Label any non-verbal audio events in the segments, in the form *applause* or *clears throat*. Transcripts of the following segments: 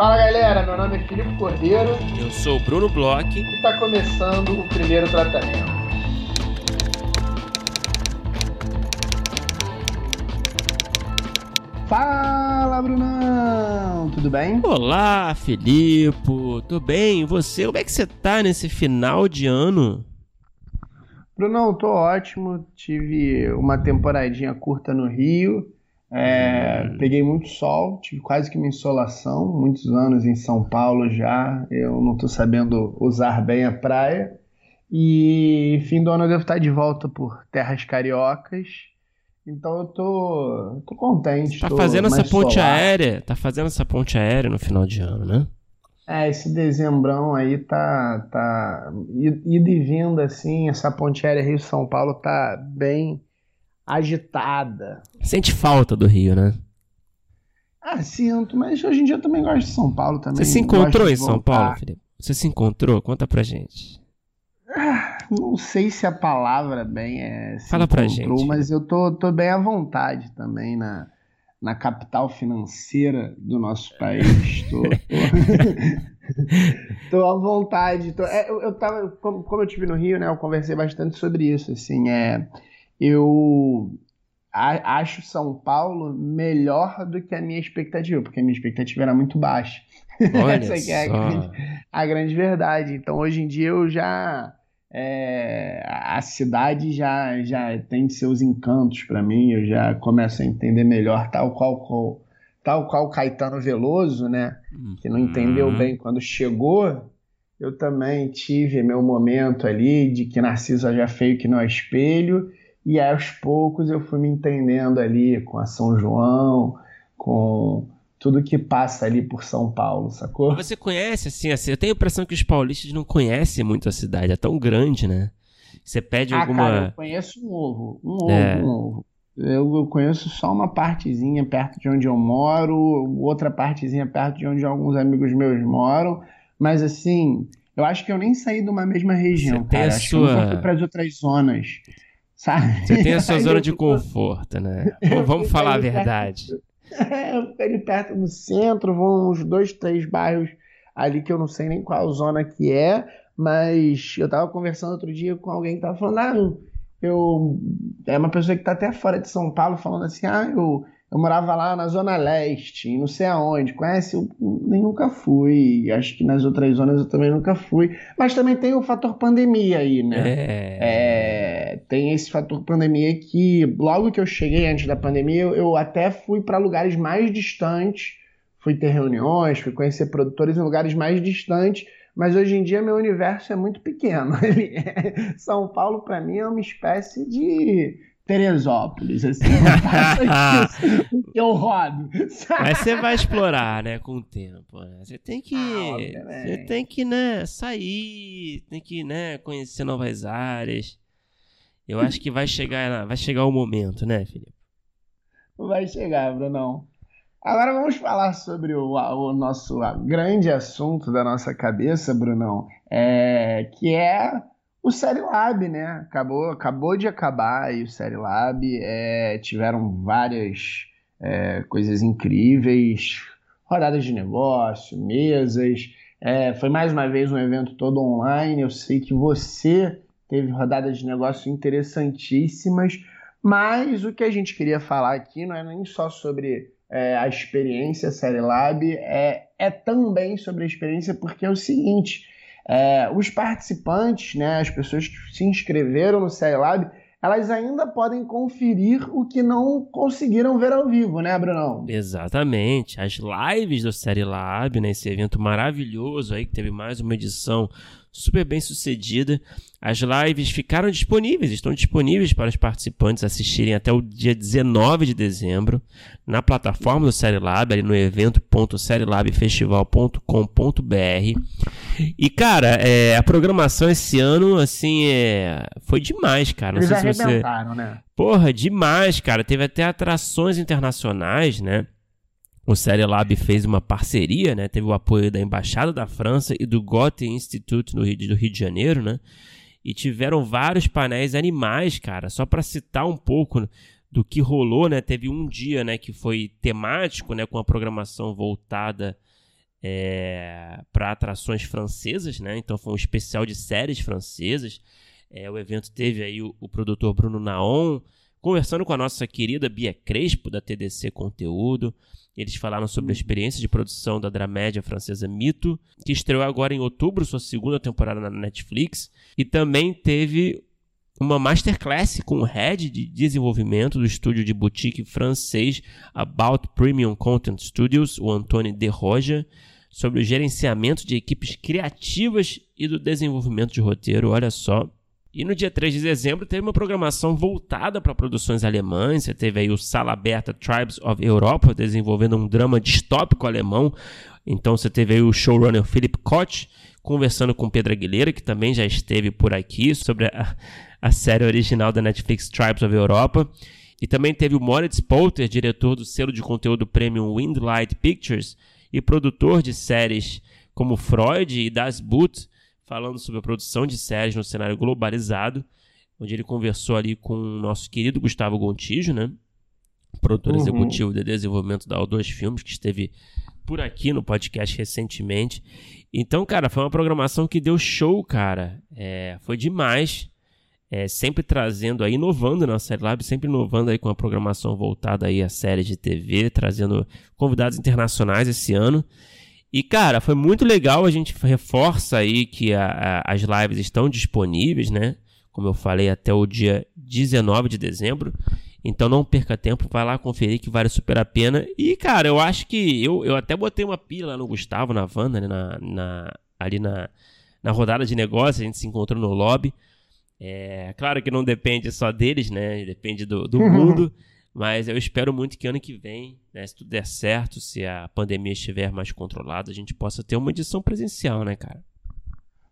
Fala galera, meu nome é Filipe Cordeiro. Eu sou o Bruno Bloch. E está começando o primeiro tratamento. Fala, Brunão! Tudo bem? Olá, Filipe! Tudo bem? E você? Como é que você tá nesse final de ano? Brunão, tô ótimo. Tive uma temporadinha curta no Rio. É, hum. Peguei muito sol, tive quase que uma insolação. Muitos anos em São Paulo já. Eu não tô sabendo usar bem a praia. E fim do ano eu devo estar de volta por terras cariocas. Então eu tô, tô contente. Tá fazendo essa ponte solar. aérea? Tá fazendo essa ponte aérea no final de ano, né? É, esse dezembrão aí tá, tá ida e vinda, assim, essa ponte aérea Rio-São Paulo tá bem agitada. Sente falta do Rio, né? Ah, sinto, mas hoje em dia eu também gosto de São Paulo também. Você se encontrou em São Paulo, Felipe? Você se encontrou? Conta pra gente. Ah, não sei se a palavra bem é. Fala pra gente. Mas eu tô, tô bem à vontade também na, na capital financeira do nosso país. Tô, tô, *laughs* tô à vontade. Tô, é, eu, eu tava, como, como eu estive no Rio, né? Eu conversei bastante sobre isso. Assim, é, eu a, acho São Paulo melhor do que a minha expectativa, porque a minha expectativa era muito baixa. *laughs* Essa é a grande, a grande verdade. Então, hoje em dia, eu já é, a cidade já, já tem seus encantos para mim, eu já começo a entender melhor, tal qual, qual tal qual Caetano Veloso, né? Que não entendeu uhum. bem quando chegou. Eu também tive meu momento ali de que Narciso já feio que não é espelho, e aos poucos eu fui me entendendo ali com a São João, com tudo que passa ali por São Paulo, sacou? Você conhece, assim, assim, eu tenho a impressão que os paulistas não conhecem muito a cidade, é tão grande, né? Você pede ah, alguma... Cara, eu conheço um ovo, um ovo, é. um ovo. Eu, eu, conheço só uma partezinha perto de onde eu moro, outra partezinha perto de onde alguns amigos meus moram, mas assim, eu acho que eu nem saí de uma mesma região, Você cara. Acho sua... que eu nunca fui para as outras zonas, sabe? Você tem a sua zona de conforto, né? *laughs* Vamos falar a verdade. Perto *laughs* é, eu fico ali perto do centro, vou uns dois, três bairros ali que eu não sei nem qual zona que é, mas eu tava conversando outro dia com alguém que tava falando, ah, eu. É uma pessoa que tá até fora de São Paulo falando assim, ah, eu eu morava lá na Zona Leste, não sei aonde. Conhece? Eu nem nunca fui. Acho que nas outras zonas eu também nunca fui. Mas também tem o fator pandemia aí, né? É... É, tem esse fator pandemia que, logo que eu cheguei antes da pandemia, eu, eu até fui para lugares mais distantes. Fui ter reuniões, fui conhecer produtores em lugares mais distantes. Mas hoje em dia meu universo é muito pequeno. *laughs* São Paulo, para mim, é uma espécie de Teresópolis, assim, *laughs* eu rodo. Mas você vai explorar, né, com o tempo, né? Você tem que, ah, você tem que, né, sair, tem que, né, conhecer novas áreas. Eu acho que vai chegar, vai chegar o momento, né, Felipe? Vai chegar, Brunão. Agora vamos falar sobre o, o nosso grande assunto da nossa cabeça, Brunão, é, que é o Série Lab, né? Acabou, acabou de acabar aí o Série Lab. É, tiveram várias é, coisas incríveis, rodadas de negócio, mesas. É, foi mais uma vez um evento todo online. Eu sei que você teve rodadas de negócio interessantíssimas, mas o que a gente queria falar aqui não é nem só sobre é, a experiência Série Lab, é, é também sobre a experiência, porque é o seguinte é, os participantes, né, as pessoas que se inscreveram no CELAB, elas ainda podem conferir o que não conseguiram ver ao vivo, né, Brunão? Exatamente. As lives do Série né, esse evento maravilhoso aí que teve mais uma edição super bem sucedida. As lives ficaram disponíveis, estão disponíveis para os participantes assistirem até o dia 19 de dezembro na plataforma do Série Lab, ali no evento.serielabfestival.com.br. E cara, é, a programação esse ano, assim, é, foi demais, cara. Não Eles sei se você. Né? Porra, demais, cara. Teve até atrações internacionais, né? O Série Lab fez uma parceria, né? Teve o apoio da Embaixada da França e do Goethe Institute no Rio, do Rio de Janeiro, né? E tiveram vários painéis animais, cara. Só para citar um pouco do que rolou, né? Teve um dia, né, que foi temático, né, com a programação voltada é, para atrações francesas, né? Então foi um especial de séries francesas. É, o evento teve aí o, o, produtor Bruno Naon conversando com a nossa querida Bia Crespo da TDC Conteúdo. Eles falaram sobre a uhum. experiência de produção da dramédia francesa Mito, que estreou agora em outubro sua segunda temporada na Netflix, e também teve uma masterclass com o head de desenvolvimento do estúdio de boutique francês About Premium Content Studios, o Antônio De Roja, sobre o gerenciamento de equipes criativas e do desenvolvimento de roteiro. Olha só. E no dia 3 de dezembro teve uma programação voltada para produções alemãs. Você teve aí o Sala Aberta Tribes of Europa desenvolvendo um drama distópico alemão. Então você teve aí o showrunner Philip Koch conversando com Pedro Aguilera, que também já esteve por aqui, sobre a, a série original da Netflix Tribes of Europa. E também teve o Moritz Polter, diretor do selo de conteúdo premium Windlight Pictures e produtor de séries como Freud e Das Boot, falando sobre a produção de séries no cenário globalizado, onde ele conversou ali com o nosso querido Gustavo Gontijo, né? Produtor uhum. executivo de desenvolvimento da O2 Filmes, que esteve por aqui no podcast recentemente. Então, cara, foi uma programação que deu show, cara. É, foi demais é, sempre trazendo aí, inovando na Série Lab, sempre inovando aí com a programação voltada aí a séries de TV, trazendo convidados internacionais esse ano. E, cara, foi muito legal, a gente reforça aí que a, a, as lives estão disponíveis, né? Como eu falei, até o dia 19 de dezembro. Então não perca tempo, vai lá conferir que vale super a pena. E, cara, eu acho que eu, eu até botei uma pila no Gustavo, na Wanda, né? na, na, ali na, na rodada de negócio, a gente se encontrou no lobby. É, claro que não depende só deles, né? Depende do, do mundo. Mas eu espero muito que ano que vem, né, se tudo der certo, se a pandemia estiver mais controlada, a gente possa ter uma edição presencial, né, cara?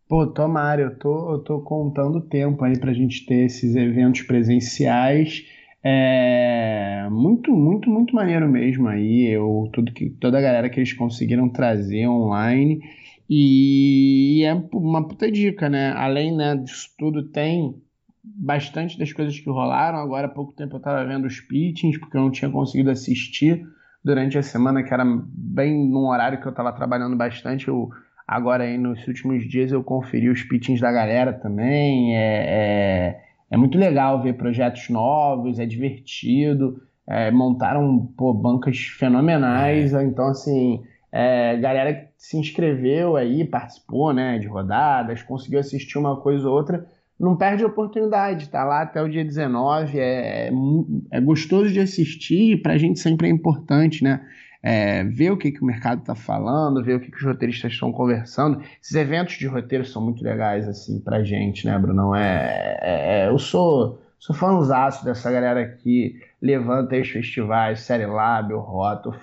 Pô, tomara, eu tô, eu tô contando tempo aí pra gente ter esses eventos presenciais. É muito, muito, muito maneiro mesmo aí. Eu, tudo que, toda a galera que eles conseguiram trazer online. E é uma puta dica, né? Além né, disso tudo, tem bastante das coisas que rolaram. Agora há pouco tempo eu estava vendo os pitchings, porque eu não tinha conseguido assistir durante a semana, que era bem num horário que eu estava trabalhando bastante. Eu, agora aí nos últimos dias eu conferi os pitchings da galera também. É, é, é muito legal ver projetos novos, é divertido. É, montaram pô, bancas fenomenais. Então, assim, é, galera que se inscreveu aí, participou né, de rodadas, conseguiu assistir uma coisa ou outra, não perde a oportunidade, tá lá até o dia 19, é, é, é gostoso de assistir e pra gente sempre é importante, né? É, ver o que, que o mercado está falando, ver o que, que os roteiristas estão conversando. Esses eventos de roteiro são muito legais, assim, pra gente, né, Bruno? É, é, é eu sou, sou fãzaço dessa galera que levanta os festivais, Série Lab, o Rota, o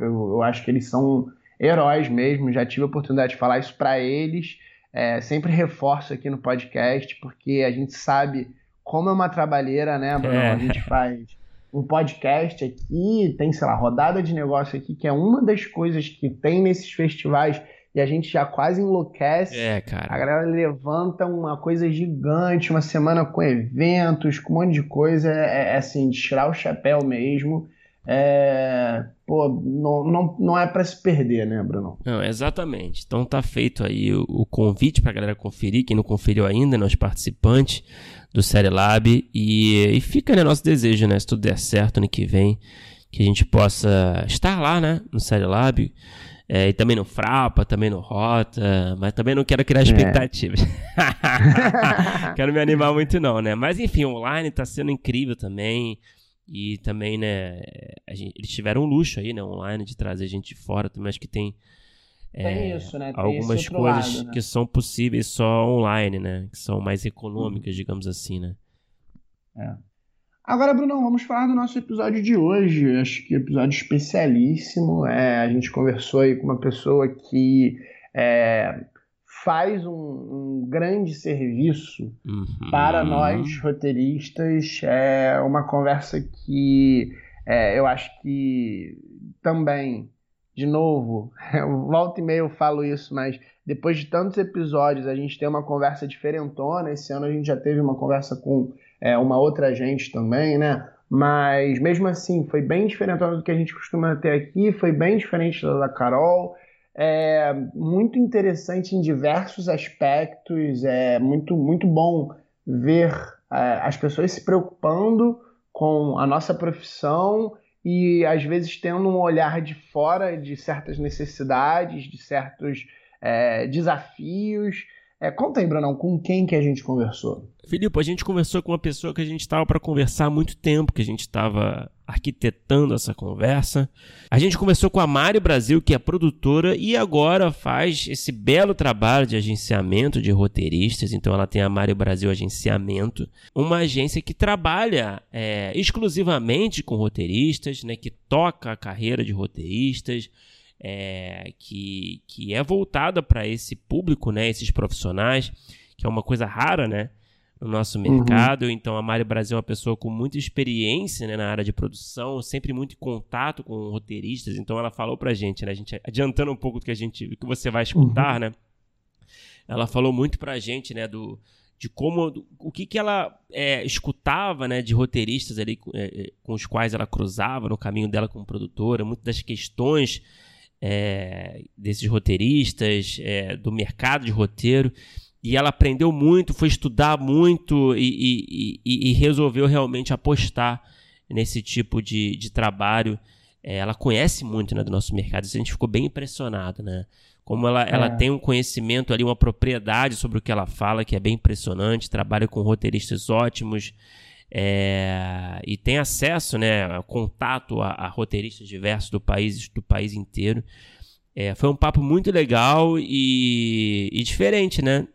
eu, eu acho que eles são heróis mesmo, já tive a oportunidade de falar isso para eles, é, sempre reforço aqui no podcast, porque a gente sabe como é uma trabalheira, né, Bruno? É. A gente faz um podcast aqui, tem, sei lá, rodada de negócio aqui, que é uma das coisas que tem nesses festivais e a gente já quase enlouquece. É, cara. A galera levanta uma coisa gigante, uma semana com eventos, com um monte de coisa. É, é assim, de tirar o chapéu mesmo. É, pô, não, não, não é para se perder, né, Bruno? Não, exatamente. Então tá feito aí o, o convite pra galera conferir, quem não conferiu ainda, né, os participantes do Série Lab. E, e fica, né, nosso desejo, né, se tudo der certo ano que vem, que a gente possa estar lá, né, no Série Lab. É, e também no Frapa, também no Rota, mas também não quero criar é. expectativas. É. *laughs* quero me animar muito não, né? Mas enfim, online tá sendo incrível também. E também, né, gente, eles tiveram um luxo aí, né, online, de trazer gente de fora também. Acho que tem, é, isso, né? tem algumas coisas lado, né? que são possíveis só online, né? Que são mais econômicas, uhum. digamos assim, né? É. Agora, Bruno, vamos falar do nosso episódio de hoje. Acho que episódio especialíssimo. É, a gente conversou aí com uma pessoa que é, faz um, um, grande serviço uhum. para nós roteiristas. É uma conversa que é, eu acho que também, de novo, *laughs* volta e meia eu falo isso, mas depois de tantos episódios a gente tem uma conversa diferentona. Esse ano a gente já teve uma conversa com é, uma outra gente também, né? Mas mesmo assim, foi bem diferente do que a gente costuma ter aqui, foi bem diferente da, da Carol. É muito interessante em diversos aspectos. É muito, muito bom ver é, as pessoas se preocupando com a nossa profissão e às vezes tendo um olhar de fora de certas necessidades, de certos é, desafios. É, conta aí, Brunão, com quem que a gente conversou? Filipe, a gente conversou com uma pessoa que a gente estava para conversar há muito tempo, que a gente estava arquitetando essa conversa. A gente conversou com a Mari Brasil, que é produtora e agora faz esse belo trabalho de agenciamento de roteiristas. Então ela tem a Mari Brasil Agenciamento, uma agência que trabalha é, exclusivamente com roteiristas, né, que toca a carreira de roteiristas, é, que, que é voltada para esse público, né, esses profissionais, que é uma coisa rara, né? No nosso uhum. mercado. Uhum. Então, a Mari Brasil é uma pessoa com muita experiência né, na área de produção, sempre muito em contato com roteiristas. Então, ela falou pra gente, né? A gente adiantando um pouco do que a gente, do que você vai escutar, uhum. né? Ela falou muito pra gente, né, do de como do, o que, que ela é, escutava né, de roteiristas ali é, é, com os quais ela cruzava no caminho dela como produtora, muitas das questões é, desses roteiristas, é, do mercado de roteiro e ela aprendeu muito, foi estudar muito e, e, e resolveu realmente apostar nesse tipo de, de trabalho. É, ela conhece muito né, do nosso mercado, isso a gente ficou bem impressionado, né? Como ela, é. ela tem um conhecimento ali, uma propriedade sobre o que ela fala, que é bem impressionante, trabalha com roteiristas ótimos é, e tem acesso, né, contato a, a, roteiristas diversos do país, do país inteiro. É, foi um papo muito legal e, e diferente, né?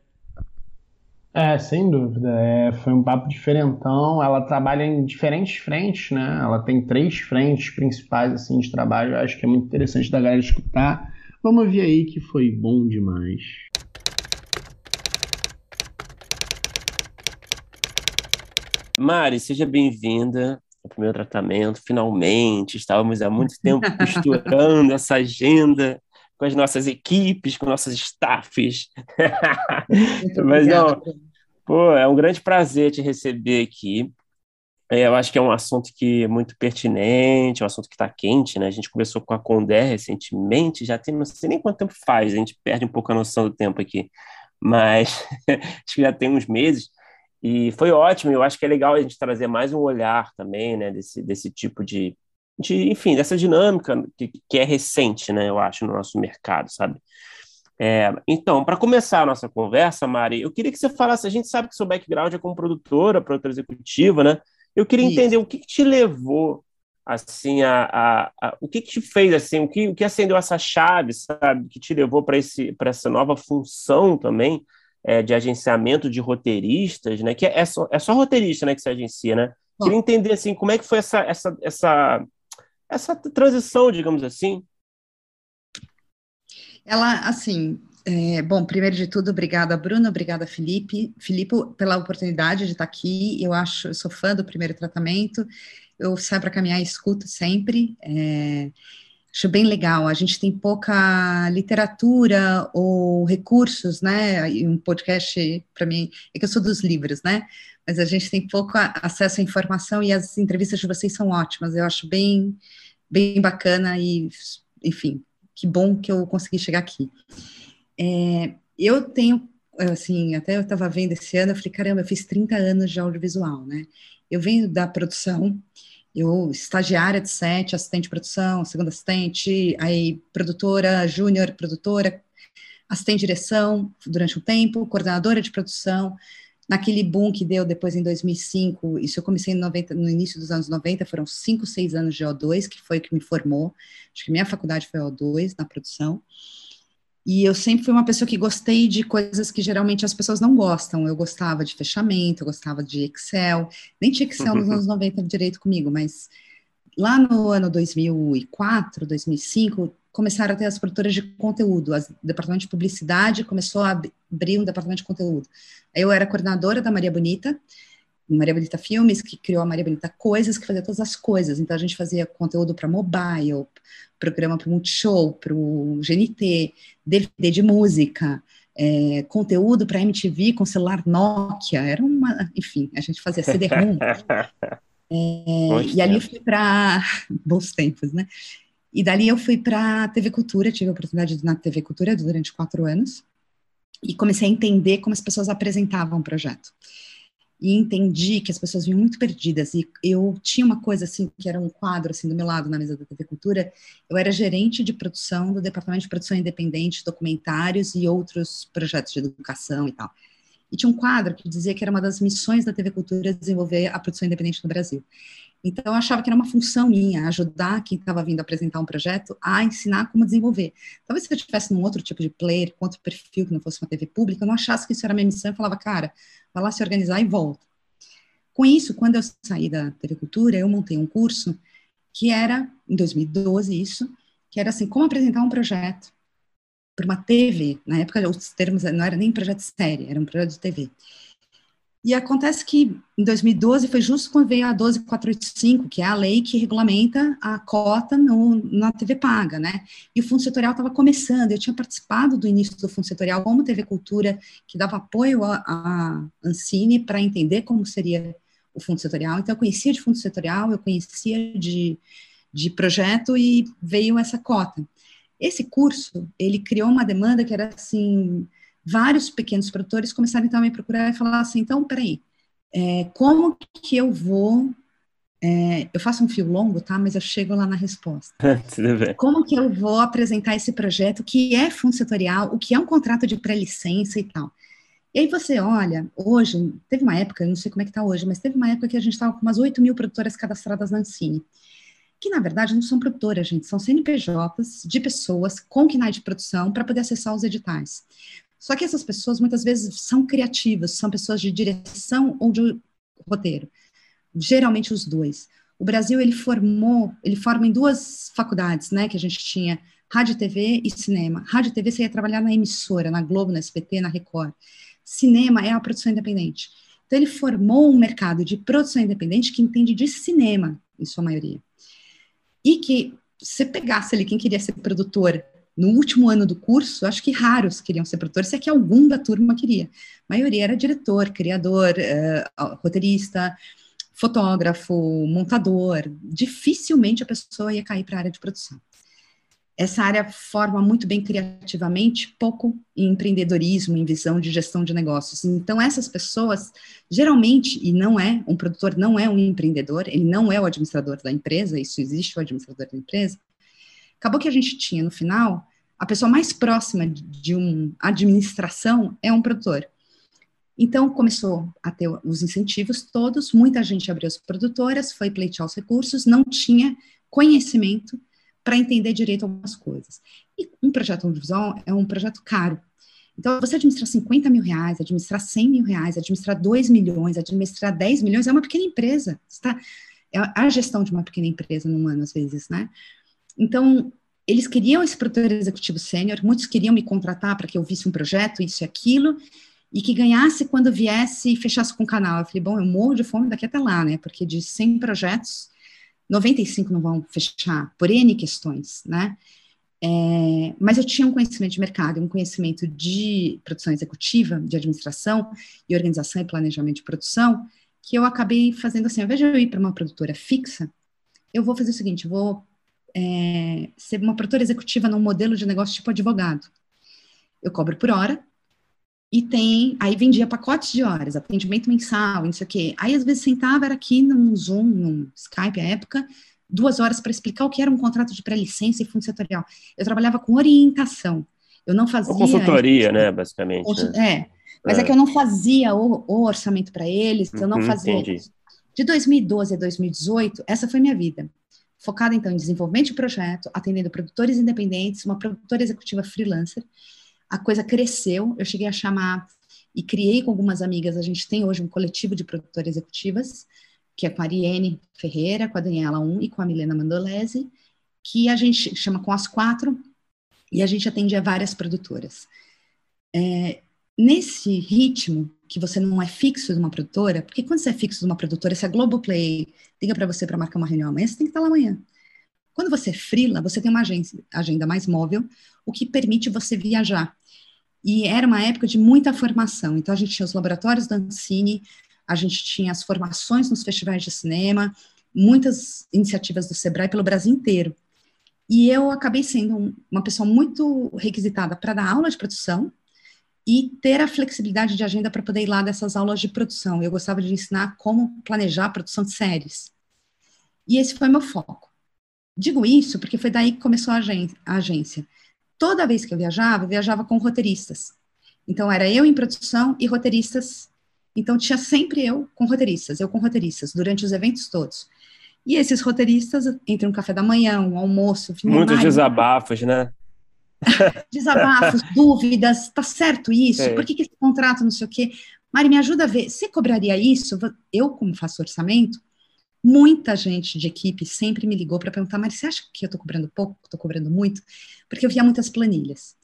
É, sem dúvida. É, foi um papo diferentão. Ela trabalha em diferentes frentes, né? Ela tem três frentes principais assim de trabalho. Eu acho que é muito interessante da galera escutar. Vamos ouvir aí que foi bom demais. Mari, seja bem-vinda ao primeiro tratamento. Finalmente, estávamos há muito tempo *laughs* costurando essa agenda com as nossas equipes, com nossos staffs. *laughs* Mas não, pô, é um grande prazer te receber aqui. É, eu acho que é um assunto que é muito pertinente, é um assunto que está quente, né? A gente conversou com a Condé recentemente, já tem, não sei nem quanto tempo faz, a gente perde um pouco a noção do tempo aqui, mas *laughs* acho que já tem uns meses. E foi ótimo, eu acho que é legal a gente trazer mais um olhar também, né, desse, desse tipo de, de, enfim, dessa dinâmica que, que é recente, né, eu acho, no nosso mercado, sabe? É, então, para começar a nossa conversa, Mari, eu queria que você falasse, a gente sabe que seu background é como produtora, produtora executiva, né? Eu queria Isso. entender o que, que, te levou, assim, a, a, a, o que, que te fez, assim, o que, o que acendeu essa chave, sabe, que te levou para essa nova função também é, de agenciamento de roteiristas, né? Que é, é, só, é só roteirista, né, que se agencia, né? Bom. Queria entender, assim, como é que foi essa, essa, essa essa transição, digamos assim? Ela, assim, é, bom, primeiro de tudo, obrigada, Bruno, obrigada, Felipe. Felipe, pela oportunidade de estar aqui. Eu acho, eu sou fã do primeiro tratamento. Eu saio para caminhar e escuto sempre. É, acho bem legal. A gente tem pouca literatura ou recursos, né? E um podcast, para mim, é que eu sou dos livros, né? mas a gente tem pouco acesso à informação e as entrevistas de vocês são ótimas. Eu acho bem, bem bacana e, enfim, que bom que eu consegui chegar aqui. É, eu tenho, assim, até eu estava vendo esse ano, eu falei, caramba, eu fiz 30 anos de audiovisual, né? Eu venho da produção, eu estagiária de set, assistente de produção, segunda assistente, aí produtora, júnior, produtora, assistente de direção durante um tempo, coordenadora de produção, naquele boom que deu depois em 2005, isso eu comecei 90, no início dos anos 90, foram cinco, seis anos de O2, que foi o que me formou, acho que minha faculdade foi O2, na produção, e eu sempre fui uma pessoa que gostei de coisas que geralmente as pessoas não gostam, eu gostava de fechamento, eu gostava de Excel, nem tinha Excel nos *laughs* anos 90 direito comigo, mas lá no ano 2004, 2005, começaram a ter as produtoras de conteúdo, o departamento de publicidade começou a abrir um departamento de conteúdo. Eu era coordenadora da Maria Bonita, Maria Bonita Filmes, que criou a Maria Bonita Coisas, que fazia todas as coisas. Então a gente fazia conteúdo para mobile, programa para o Multishow, para o GNT, DVD de música, é, conteúdo para MTV com celular Nokia, era uma, enfim, a gente fazia CD-ROM. *laughs* é, e ali fui para *laughs* bons tempos, né? E dali eu fui para a TV Cultura, tive a oportunidade de ir na TV Cultura durante quatro anos, e comecei a entender como as pessoas apresentavam o projeto. E entendi que as pessoas vinham muito perdidas, e eu tinha uma coisa assim, que era um quadro assim do meu lado na mesa da TV Cultura, eu era gerente de produção do Departamento de Produção Independente, documentários e outros projetos de educação e tal. E tinha um quadro que dizia que era uma das missões da TV Cultura desenvolver a produção independente no Brasil. Então, eu achava que era uma função minha, ajudar quem estava vindo apresentar um projeto a ensinar como desenvolver. Talvez se eu estivesse num outro tipo de player, com outro perfil, que não fosse uma TV pública, eu não achasse que isso era minha missão, eu falava, cara, vai lá se organizar e volta. Com isso, quando eu saí da TV Cultura, eu montei um curso que era, em 2012, isso, que era assim, como apresentar um projeto para uma TV. Na época, os termos não era nem projeto série, era um projeto de TV. E acontece que em 2012 foi justo quando veio a 12485, que é a lei que regulamenta a cota no, na TV paga, né? E o Fundo Setorial estava começando, eu tinha participado do início do Fundo Setorial como TV Cultura, que dava apoio à Ancine para entender como seria o Fundo Setorial. Então, eu conhecia de Fundo Setorial, eu conhecia de, de projeto e veio essa cota. Esse curso, ele criou uma demanda que era assim vários pequenos produtores começaram então a me procurar e falar assim, então, peraí, é, como que eu vou é, eu faço um fio longo, tá? Mas eu chego lá na resposta. *laughs* Como que eu vou apresentar esse projeto que é fundo setorial, o que é um contrato de pré-licença e tal? E aí você olha, hoje, teve uma época, eu não sei como é que tá hoje, mas teve uma época que a gente estava com umas 8 mil produtoras cadastradas na Ancine, que na verdade não são produtoras, gente, são CNPJs de pessoas com KNAI de produção para poder acessar os editais. Só que essas pessoas muitas vezes são criativas, são pessoas de direção ou de roteiro. Geralmente os dois. O Brasil ele formou, ele forma em duas faculdades, né, que a gente tinha rádio, TV e cinema. Rádio, TV você ia trabalhar na emissora, na Globo, na SBT, na Record. Cinema é a produção independente. Então ele formou um mercado de produção independente que entende de cinema, em sua maioria. E que se pegasse ali quem queria ser produtor no último ano do curso, acho que raros queriam ser produtores, se é que algum da turma queria. A maioria era diretor, criador, uh, roteirista, fotógrafo, montador. Dificilmente a pessoa ia cair para a área de produção. Essa área forma muito bem criativamente, pouco em empreendedorismo, em visão de gestão de negócios. Então, essas pessoas, geralmente, e não é, um produtor não é um empreendedor, ele não é o administrador da empresa, isso existe o administrador da empresa, acabou que a gente tinha no final a pessoa mais próxima de uma administração é um produtor. Então, começou a ter os incentivos todos, muita gente abriu as produtoras, foi pleitear os recursos, não tinha conhecimento para entender direito algumas coisas. E um projeto audiovisual é um projeto caro. Então, você administrar 50 mil reais, administrar 100 mil reais, administrar 2 milhões, administrar 10 milhões, é uma pequena empresa. Está, é a gestão de uma pequena empresa num ano, às vezes, né? Então, eles queriam esse produtor executivo sênior, muitos queriam me contratar para que eu visse um projeto, isso e aquilo, e que ganhasse quando viesse e fechasse com o canal. Eu falei, bom, eu morro de fome daqui até lá, né? Porque de 100 projetos, 95 não vão fechar, por N questões, né? É, mas eu tinha um conhecimento de mercado, um conhecimento de produção executiva, de administração e organização e planejamento de produção, que eu acabei fazendo assim, ao invés de eu ir para uma produtora fixa, eu vou fazer o seguinte, vou é, ser uma produtora executiva num modelo de negócio tipo advogado. Eu cobro por hora e tem, aí vendia pacotes de horas, atendimento mensal, não sei o quê. Aí às vezes sentava, era aqui num Zoom, num Skype à época, duas horas para explicar o que era um contrato de pré-licença e fundo setorial. Eu trabalhava com orientação. Eu não fazia. Uma consultoria, né, basicamente. Né? É, mas é. é. que eu não fazia o, o orçamento para eles, eu não uhum, fazia. Entendi. De 2012 a 2018, essa foi minha vida focada então em desenvolvimento de projeto, atendendo produtores independentes, uma produtora executiva freelancer. A coisa cresceu, eu cheguei a chamar e criei com algumas amigas, a gente tem hoje um coletivo de produtoras executivas, que é com a Ariane Ferreira, com a Daniela Um e com a Milena Mandolese, que a gente chama com as quatro, e a gente atende a várias produtoras. É, nesse ritmo, que você não é fixo de uma produtora, porque quando você é fixo de uma produtora, se a Globoplay liga para você para marcar uma reunião amanhã, você tem que estar lá amanhã. Quando você é freela, você tem uma agenda mais móvel, o que permite você viajar. E era uma época de muita formação, então a gente tinha os laboratórios da Ancine, a gente tinha as formações nos festivais de cinema, muitas iniciativas do Sebrae pelo Brasil inteiro. E eu acabei sendo uma pessoa muito requisitada para dar aula de produção e ter a flexibilidade de agenda para poder ir lá dessas aulas de produção. Eu gostava de ensinar como planejar a produção de séries. E esse foi meu foco. Digo isso porque foi daí que começou a agência. Toda vez que eu viajava, eu viajava com roteiristas. Então, era eu em produção e roteiristas. Então, tinha sempre eu com roteiristas, eu com roteiristas, durante os eventos todos. E esses roteiristas, entre um café da manhã, um almoço... Muitos desabafos, né? *laughs* Desabafos, dúvidas, tá certo isso? É. Por que, que esse contrato não sei o quê? Mari, me ajuda a ver, você cobraria isso? Eu, como faço orçamento, muita gente de equipe sempre me ligou para perguntar, Mari, você acha que eu estou cobrando pouco, estou cobrando muito? Porque eu via muitas planilhas.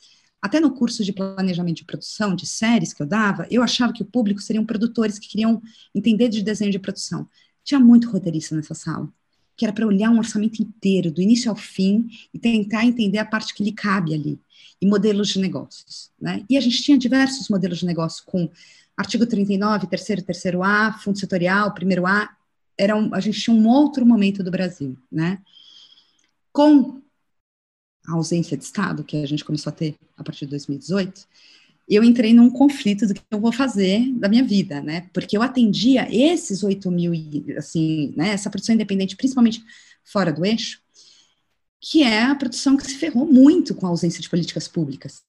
Até no curso de planejamento de produção de séries que eu dava, eu achava que o público seriam produtores que queriam entender de desenho de produção. Tinha muito roteirista nessa sala, que era para olhar um orçamento inteiro, do início ao fim, e tentar entender a parte que lhe cabe ali, e modelos de negócios. Né? E a gente tinha diversos modelos de negócio com artigo 39, terceiro, terceiro A, fundo setorial, primeiro A, era um, a gente tinha um outro momento do Brasil, né? Com a ausência de Estado, que a gente começou a ter a partir de 2018, eu entrei num conflito do que eu vou fazer da minha vida, né? Porque eu atendia esses 8 mil, assim, né? Essa produção independente, principalmente fora do eixo, que é a produção que se ferrou muito com a ausência de políticas públicas,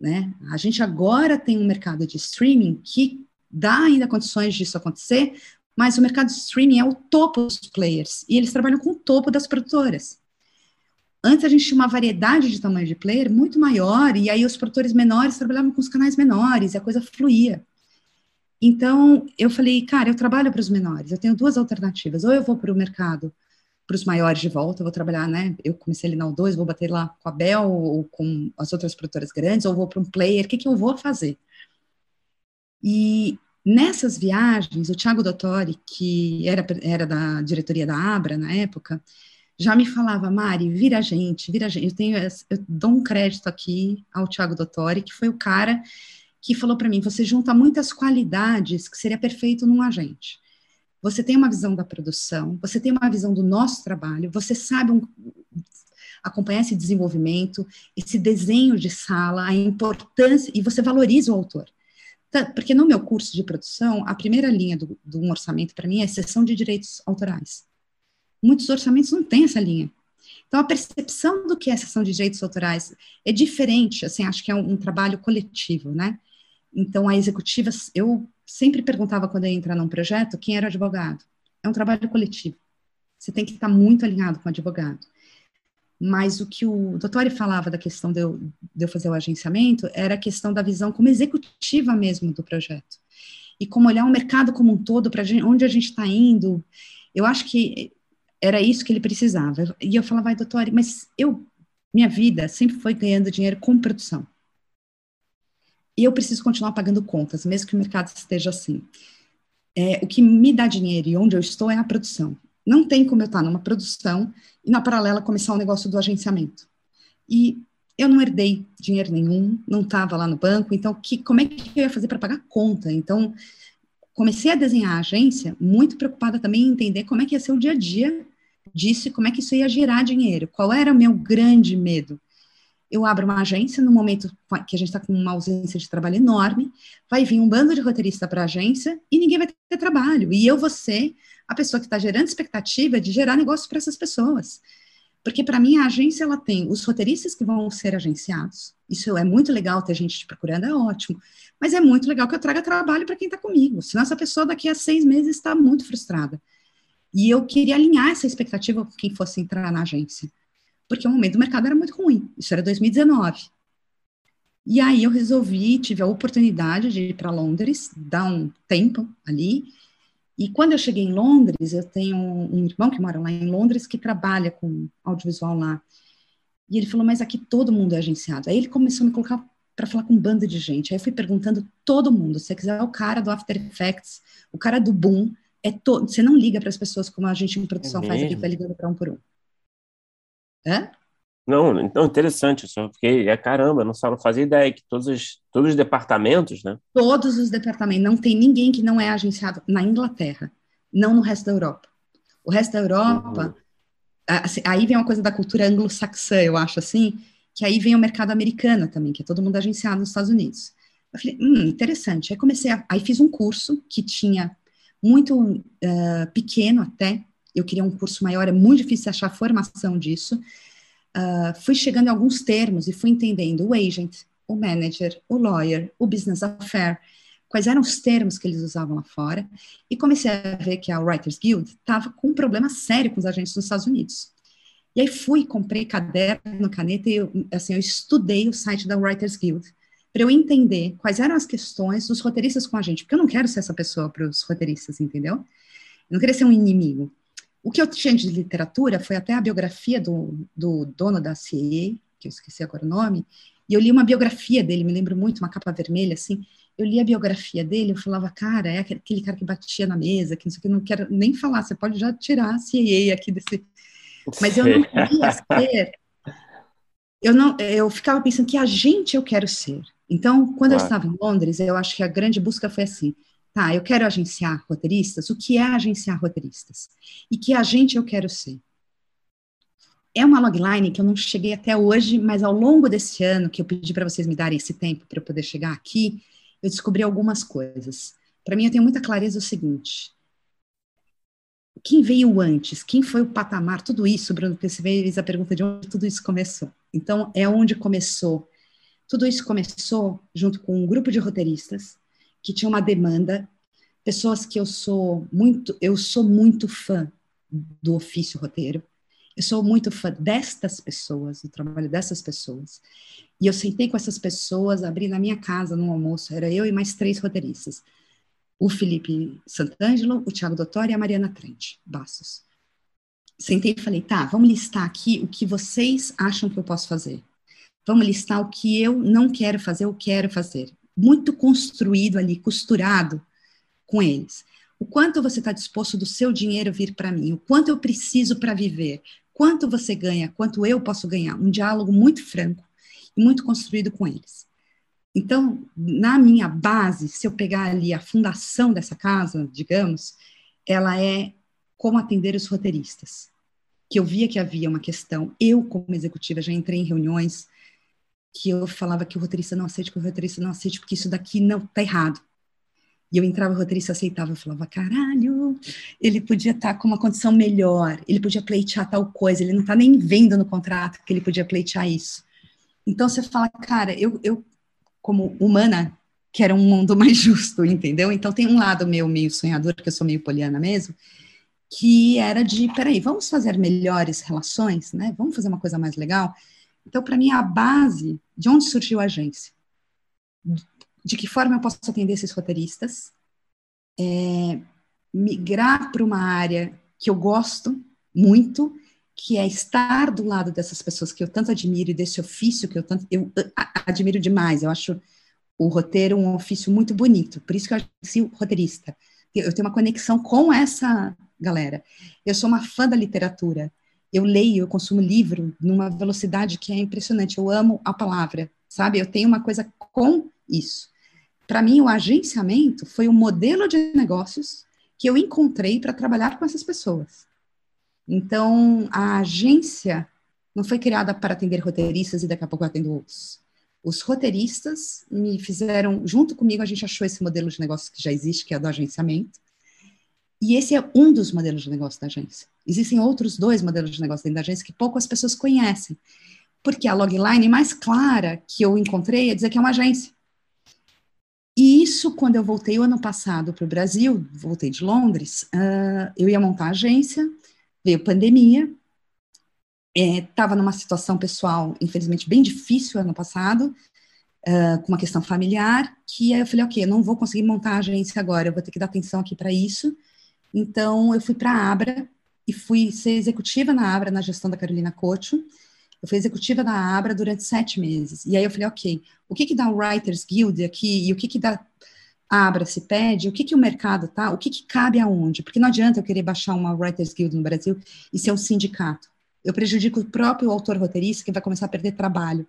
né? A gente agora tem um mercado de streaming que dá ainda condições disso acontecer, mas o mercado de streaming é o topo dos players, e eles trabalham com o topo das produtoras. Antes a gente tinha uma variedade de tamanho de player muito maior, e aí os produtores menores trabalhavam com os canais menores, e a coisa fluía. Então, eu falei, cara, eu trabalho para os menores, eu tenho duas alternativas, ou eu vou para o mercado para os maiores de volta, eu vou trabalhar, né, eu comecei ali na O2, vou bater lá com a Bel ou com as outras produtoras grandes, ou vou para um player, o que, que eu vou fazer? E nessas viagens, o Thiago Dottori, que era, era da diretoria da Abra na época, já me falava, Mari, vira gente, vira gente. Eu, tenho, eu dou um crédito aqui ao Tiago Dottori, que foi o cara que falou para mim: você junta muitas qualidades que seria perfeito num agente. Você tem uma visão da produção, você tem uma visão do nosso trabalho, você sabe um, acompanhar esse desenvolvimento, esse desenho de sala, a importância, e você valoriza o autor. Tá, porque no meu curso de produção, a primeira linha do, do orçamento para mim é exceção de direitos autorais muitos orçamentos não têm essa linha. Então, a percepção do que é sessão de direitos autorais é diferente, assim, acho que é um, um trabalho coletivo, né? Então, a executiva, eu sempre perguntava quando eu ia entrar num projeto quem era o advogado. É um trabalho coletivo. Você tem que estar muito alinhado com o advogado. Mas o que o doutor falava da questão de eu, de eu fazer o agenciamento era a questão da visão como executiva mesmo do projeto. E como olhar o mercado como um todo, para onde a gente está indo. Eu acho que era isso que ele precisava. E eu falava, vai, doutor, mas eu, minha vida sempre foi ganhando dinheiro com produção. E eu preciso continuar pagando contas, mesmo que o mercado esteja assim. É, o que me dá dinheiro e onde eu estou é a produção. Não tem como eu estar numa produção e, na paralela, começar o um negócio do agenciamento. E eu não herdei dinheiro nenhum, não estava lá no banco, então que, como é que eu ia fazer para pagar conta? Então, comecei a desenhar a agência muito preocupada também em entender como é que ia ser o dia a dia disse como é que isso ia gerar dinheiro. Qual era o meu grande medo? Eu abro uma agência no momento que a gente está com uma ausência de trabalho enorme, vai vir um bando de roteirista para a agência e ninguém vai ter trabalho. E eu vou ser a pessoa que está gerando expectativa de gerar negócio para essas pessoas. Porque para mim a agência ela tem os roteiristas que vão ser agenciados. Isso é muito legal ter gente te procurando, é ótimo. Mas é muito legal que eu traga trabalho para quem está comigo. Senão essa pessoa daqui a seis meses está muito frustrada. E eu queria alinhar essa expectativa com quem fosse entrar na agência. Porque o momento do mercado era muito ruim. Isso era 2019. E aí eu resolvi, tive a oportunidade de ir para Londres, dar um tempo ali. E quando eu cheguei em Londres, eu tenho um irmão que mora lá em Londres que trabalha com audiovisual lá. E ele falou: "Mas aqui todo mundo é agenciado". Aí ele começou a me colocar para falar com um bando de gente. Aí eu fui perguntando todo mundo, se você quiser o cara do After Effects, o cara do Boom, é todo, você não liga para as pessoas como a gente em produção é faz aqui, vai ligando para um por um. É? Não, então interessante, só porque é caramba, não, não fazia ideia que todos os, todos os departamentos, né? Todos os departamentos, não tem ninguém que não é agenciado na Inglaterra, não no resto da Europa. O resto da Europa, uhum. assim, aí vem uma coisa da cultura anglo-saxã, eu acho assim, que aí vem o mercado americano também, que é todo mundo agenciado nos Estados Unidos. Eu falei, hum, interessante. Aí comecei, a, aí fiz um curso que tinha muito uh, pequeno até, eu queria um curso maior, é muito difícil achar formação disso. Uh, fui chegando em alguns termos e fui entendendo o agent, o manager, o lawyer, o business affair, quais eram os termos que eles usavam lá fora, e comecei a ver que a Writers Guild estava com um problema sério com os agentes dos Estados Unidos. E aí fui, comprei caderno, caneta, e eu, assim, eu estudei o site da Writers Guild, para eu entender quais eram as questões dos roteiristas com a gente, porque eu não quero ser essa pessoa para os roteiristas, entendeu? Eu não queria ser um inimigo. O que eu tinha de literatura foi até a biografia do, do dono da CA, que eu esqueci agora o nome, e eu li uma biografia dele, me lembro muito, uma capa vermelha, assim, eu li a biografia dele, eu falava, cara, é aquele cara que batia na mesa, que não sei o que, não quero nem falar, você pode já tirar a CA aqui desse... *laughs* Mas eu não queria ser... Eu, não, eu ficava pensando que agente eu quero ser. Então, quando eu estava em Londres, eu acho que a grande busca foi assim: tá, eu quero agenciar roteiristas, o que é agenciar roteiristas? E que agente eu quero ser? É uma logline que eu não cheguei até hoje, mas ao longo desse ano, que eu pedi para vocês me darem esse tempo para eu poder chegar aqui, eu descobri algumas coisas. Para mim, eu tenho muita clareza o seguinte: quem veio antes? Quem foi o patamar? Tudo isso, Bruno, porque você fez a pergunta de onde tudo isso começou. Então, é onde começou tudo isso começou junto com um grupo de roteiristas que tinha uma demanda, pessoas que eu sou muito, eu sou muito fã do ofício roteiro. Eu sou muito fã destas pessoas, do trabalho dessas pessoas. E eu sentei com essas pessoas, abri na minha casa no almoço, era eu e mais três roteiristas. O Felipe Santangelo, o Thiago Dottori e a Mariana Trent, Bastos. Sentei e falei, tá, vamos listar aqui o que vocês acham que eu posso fazer. Vamos listar o que eu não quero fazer, eu quero fazer. Muito construído ali, costurado com eles. O quanto você está disposto do seu dinheiro vir para mim? O quanto eu preciso para viver? Quanto você ganha? Quanto eu posso ganhar? Um diálogo muito franco e muito construído com eles. Então, na minha base, se eu pegar ali a fundação dessa casa, digamos, ela é como atender os roteiristas. Que eu via que havia uma questão. Eu, como executiva, já entrei em reuniões que eu falava que o roteirista não aceite, que o roteirista não aceite, porque isso daqui não tá errado. E eu entrava, o roteirista aceitava, eu falava, caralho, ele podia estar tá com uma condição melhor, ele podia pleitear tal coisa, ele não tá nem vendo no contrato que ele podia pleitear isso. Então você fala, cara, eu, eu como humana, quero um mundo *laughs* mais justo, entendeu? Então tem um lado meu meio sonhador, porque eu sou meio poliana mesmo, que era de, peraí, vamos fazer melhores relações, né? Vamos fazer uma coisa mais legal? Então, para mim, a base de onde surgiu a agência, de que forma eu posso atender esses roteiristas, é, migrar para uma área que eu gosto muito, que é estar do lado dessas pessoas que eu tanto admiro e desse ofício que eu tanto eu admiro demais. Eu acho o roteiro um ofício muito bonito, por isso que eu agencio roteirista. Eu tenho uma conexão com essa galera. Eu sou uma fã da literatura eu leio, eu consumo livro numa velocidade que é impressionante. Eu amo a palavra, sabe? Eu tenho uma coisa com isso. Para mim, o agenciamento foi um modelo de negócios que eu encontrei para trabalhar com essas pessoas. Então, a agência não foi criada para atender roteiristas e daqui a pouco eu atendo outros. Os roteiristas me fizeram, junto comigo, a gente achou esse modelo de negócio que já existe, que é do agenciamento, e esse é um dos modelos de negócio da agência. Existem outros dois modelos de negócio dentro da agência que poucas pessoas conhecem. Porque a logline mais clara que eu encontrei é dizer que é uma agência. E isso, quando eu voltei o ano passado para o Brasil, voltei de Londres, uh, eu ia montar a agência, veio pandemia, estava é, numa situação pessoal, infelizmente, bem difícil ano passado, uh, com uma questão familiar, que aí eu falei, ok, eu não vou conseguir montar a agência agora, eu vou ter que dar atenção aqui para isso, então, eu fui para a Abra e fui ser executiva na Abra, na gestão da Carolina Cocho. Eu fui executiva da Abra durante sete meses. E aí eu falei, ok, o que que dá o Writers Guild aqui e o que que dá a Abra se pede, o que que o mercado tá, o que que cabe aonde? Porque não adianta eu querer baixar uma Writers Guild no Brasil e ser um sindicato. Eu prejudico o próprio autor roteirista que vai começar a perder trabalho.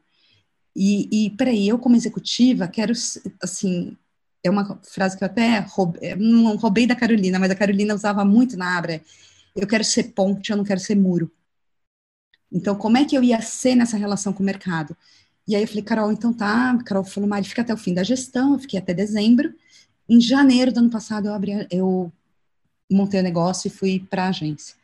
E, e peraí, eu como executiva quero, assim, é uma frase que eu até roubei, não roubei da Carolina, mas a Carolina usava muito na Abra. Eu quero ser ponte, eu não quero ser muro. Então, como é que eu ia ser nessa relação com o mercado? E aí eu falei, Carol, então tá. Carol falou, Mari, fica até o fim da gestão. Eu fiquei até dezembro. Em janeiro do ano passado, eu, abri, eu montei o negócio e fui para a agência.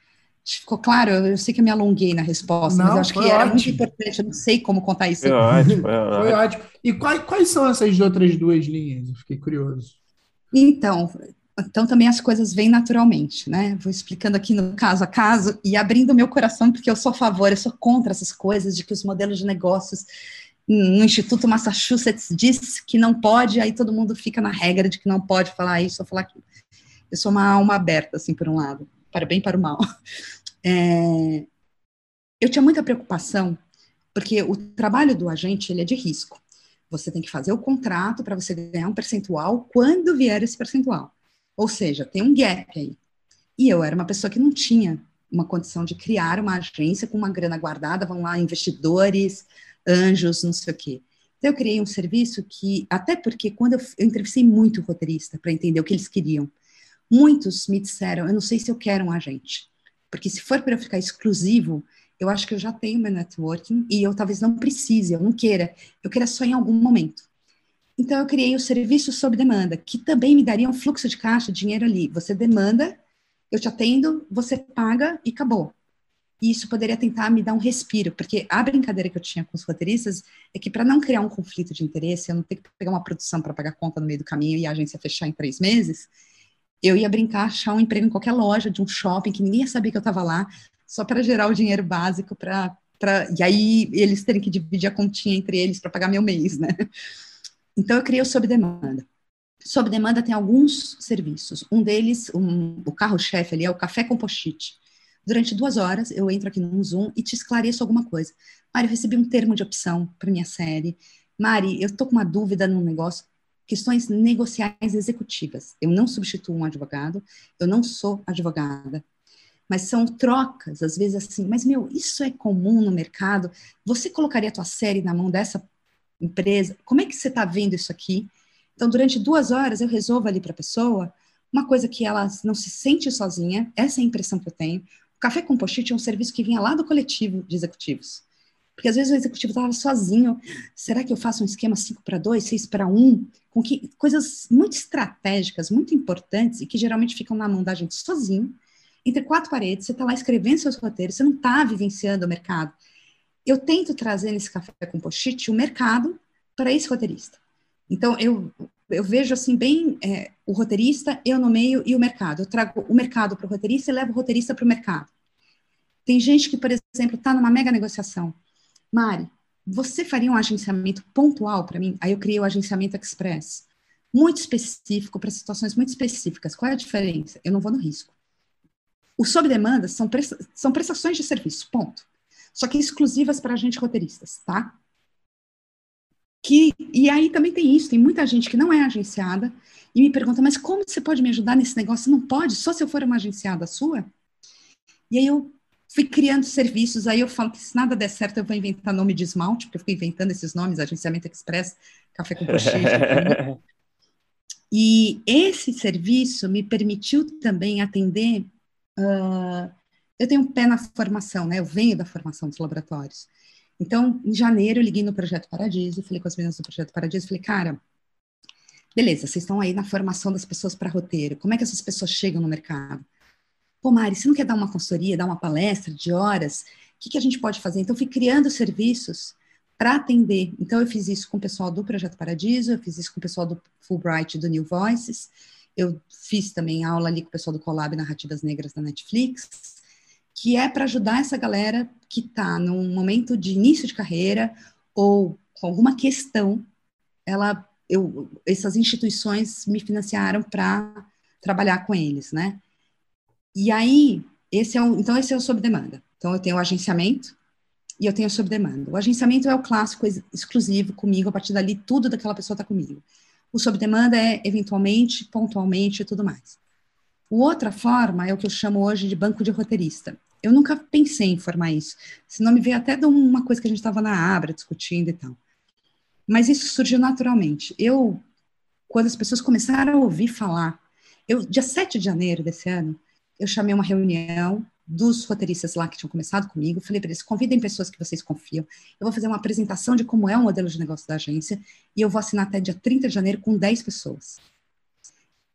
Ficou claro? Eu, eu, sei que eu me alonguei na resposta, não, mas eu acho que ótimo. era muito importante. Eu não sei como contar isso. Foi ótimo. Foi *laughs* ótimo. E quais, quais são essas outras duas linhas? Eu fiquei curioso. Então, então também as coisas vêm naturalmente, né? Vou explicando aqui no caso a caso e abrindo meu coração, porque eu sou a favor, eu sou contra essas coisas de que os modelos de negócios no Instituto Massachusetts diz que não pode, aí todo mundo fica na regra de que não pode falar isso ou falar aquilo. Eu sou uma alma aberta, assim, por um lado, para bem para o mal. É, eu tinha muita preocupação, porque o trabalho do agente, ele é de risco. Você tem que fazer o contrato para você ganhar um percentual quando vier esse percentual. Ou seja, tem um gap aí. E eu era uma pessoa que não tinha uma condição de criar uma agência com uma grana guardada, vão lá investidores, anjos, não sei o quê. Então eu criei um serviço que, até porque quando eu, eu entrevistei muito roteirista para entender o que eles queriam, muitos me disseram, eu não sei se eu quero um agente, porque se for para eu ficar exclusivo, eu acho que eu já tenho meu networking e eu talvez não precise, eu não queira, eu queira só em algum momento. Então, eu criei o serviço sob demanda, que também me daria um fluxo de caixa, dinheiro ali. Você demanda, eu te atendo, você paga e acabou. E isso poderia tentar me dar um respiro, porque a brincadeira que eu tinha com os roteiristas é que, para não criar um conflito de interesse, eu não ter que pegar uma produção para pagar conta no meio do caminho e a agência fechar em três meses, eu ia brincar, achar um emprego em qualquer loja de um shopping, que ninguém ia saber que eu estava lá, só para gerar o dinheiro básico para. E aí eles terem que dividir a continha entre eles para pagar meu mês, né? Então, eu criei o Sob Demanda. Sob Demanda tem alguns serviços. Um deles, um, o carro-chefe ali, é o Café com Post-it. Durante duas horas, eu entro aqui no Zoom e te esclareço alguma coisa. Mari, eu recebi um termo de opção para minha série. Mari, eu estou com uma dúvida num negócio. Questões negociais executivas. Eu não substituo um advogado, eu não sou advogada. Mas são trocas, às vezes assim, mas meu, isso é comum no mercado? Você colocaria a tua série na mão dessa empresa, como é que você está vendo isso aqui? Então, durante duas horas, eu resolvo ali para a pessoa uma coisa que ela não se sente sozinha, essa é a impressão que eu tenho. O Café com Post-it é um serviço que vinha lá do coletivo de executivos. Porque às vezes o executivo estava sozinho. Será que eu faço um esquema 5 para 2, 6 para 1? Com que, coisas muito estratégicas, muito importantes e que geralmente ficam na mão da gente sozinho, entre quatro paredes. Você está lá escrevendo seus roteiros, você não está vivenciando o mercado eu tento trazer nesse café com post-it o mercado para esse roteirista. Então, eu, eu vejo assim bem é, o roteirista, eu no meio e o mercado. Eu trago o mercado para o roteirista e levo o roteirista para o mercado. Tem gente que, por exemplo, está numa mega negociação. Mari, você faria um agenciamento pontual para mim? Aí eu criei o agenciamento express, muito específico, para situações muito específicas. Qual é a diferença? Eu não vou no risco. O sob demanda são, presta são prestações de serviço, ponto só que exclusivas para a gente roteiristas, tá? Que, e aí também tem isso, tem muita gente que não é agenciada e me pergunta, mas como você pode me ajudar nesse negócio? Não pode, só se eu for uma agenciada sua? E aí eu fui criando serviços, aí eu falo que se nada der certo eu vou inventar nome de esmalte, porque eu fui inventando esses nomes, agenciamento express, café com pochete. *laughs* e esse serviço me permitiu também atender uh, eu tenho um pé na formação, né? Eu venho da formação dos laboratórios. Então, em janeiro, eu liguei no Projeto Paradiso, falei com as meninas do Projeto Paradiso, falei, cara, beleza, vocês estão aí na formação das pessoas para roteiro, como é que essas pessoas chegam no mercado? Pô, Mari, você não quer dar uma consultoria, dar uma palestra de horas? O que, que a gente pode fazer? Então, fui criando serviços para atender. Então, eu fiz isso com o pessoal do Projeto Paradiso, eu fiz isso com o pessoal do Fulbright do New Voices, eu fiz também aula ali com o pessoal do Collab Narrativas Negras da Netflix, que é para ajudar essa galera que está num momento de início de carreira ou com alguma questão, ela, eu, essas instituições me financiaram para trabalhar com eles, né? E aí, esse é o, então esse é o sob demanda. Então eu tenho o agenciamento e eu tenho o sob demanda. O agenciamento é o clássico exclusivo comigo, a partir dali tudo daquela pessoa está comigo. O sob demanda é eventualmente, pontualmente e tudo mais. Outra forma é o que eu chamo hoje de banco de roteirista. Eu nunca pensei em formar isso. Esse nome veio até de uma coisa que a gente estava na Abra discutindo e tal. Mas isso surgiu naturalmente. Eu, quando as pessoas começaram a ouvir falar, eu, dia 7 de janeiro desse ano, eu chamei uma reunião dos roteiristas lá que tinham começado comigo, falei para eles, convidem pessoas que vocês confiam, eu vou fazer uma apresentação de como é o modelo de negócio da agência, e eu vou assinar até dia 30 de janeiro com 10 pessoas.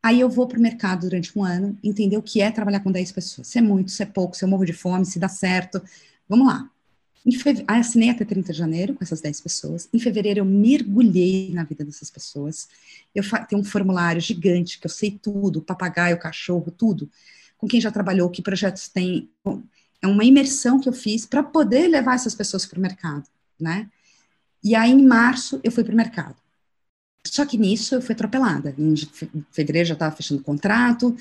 Aí eu vou para o mercado durante um ano, entender o que é trabalhar com 10 pessoas, se é muito, se é pouco, se eu morro de fome, se dá certo, vamos lá. Aí assinei até 30 de janeiro com essas 10 pessoas. Em fevereiro eu mergulhei na vida dessas pessoas. Eu fa... tenho um formulário gigante que eu sei tudo, papagaio, cachorro, tudo. Com quem já trabalhou, que projetos tem. É uma imersão que eu fiz para poder levar essas pessoas para o mercado, né? E aí, em março, eu fui para o mercado. Só que nisso eu fui atropelada. Em fevereiro já estava fechando contrato,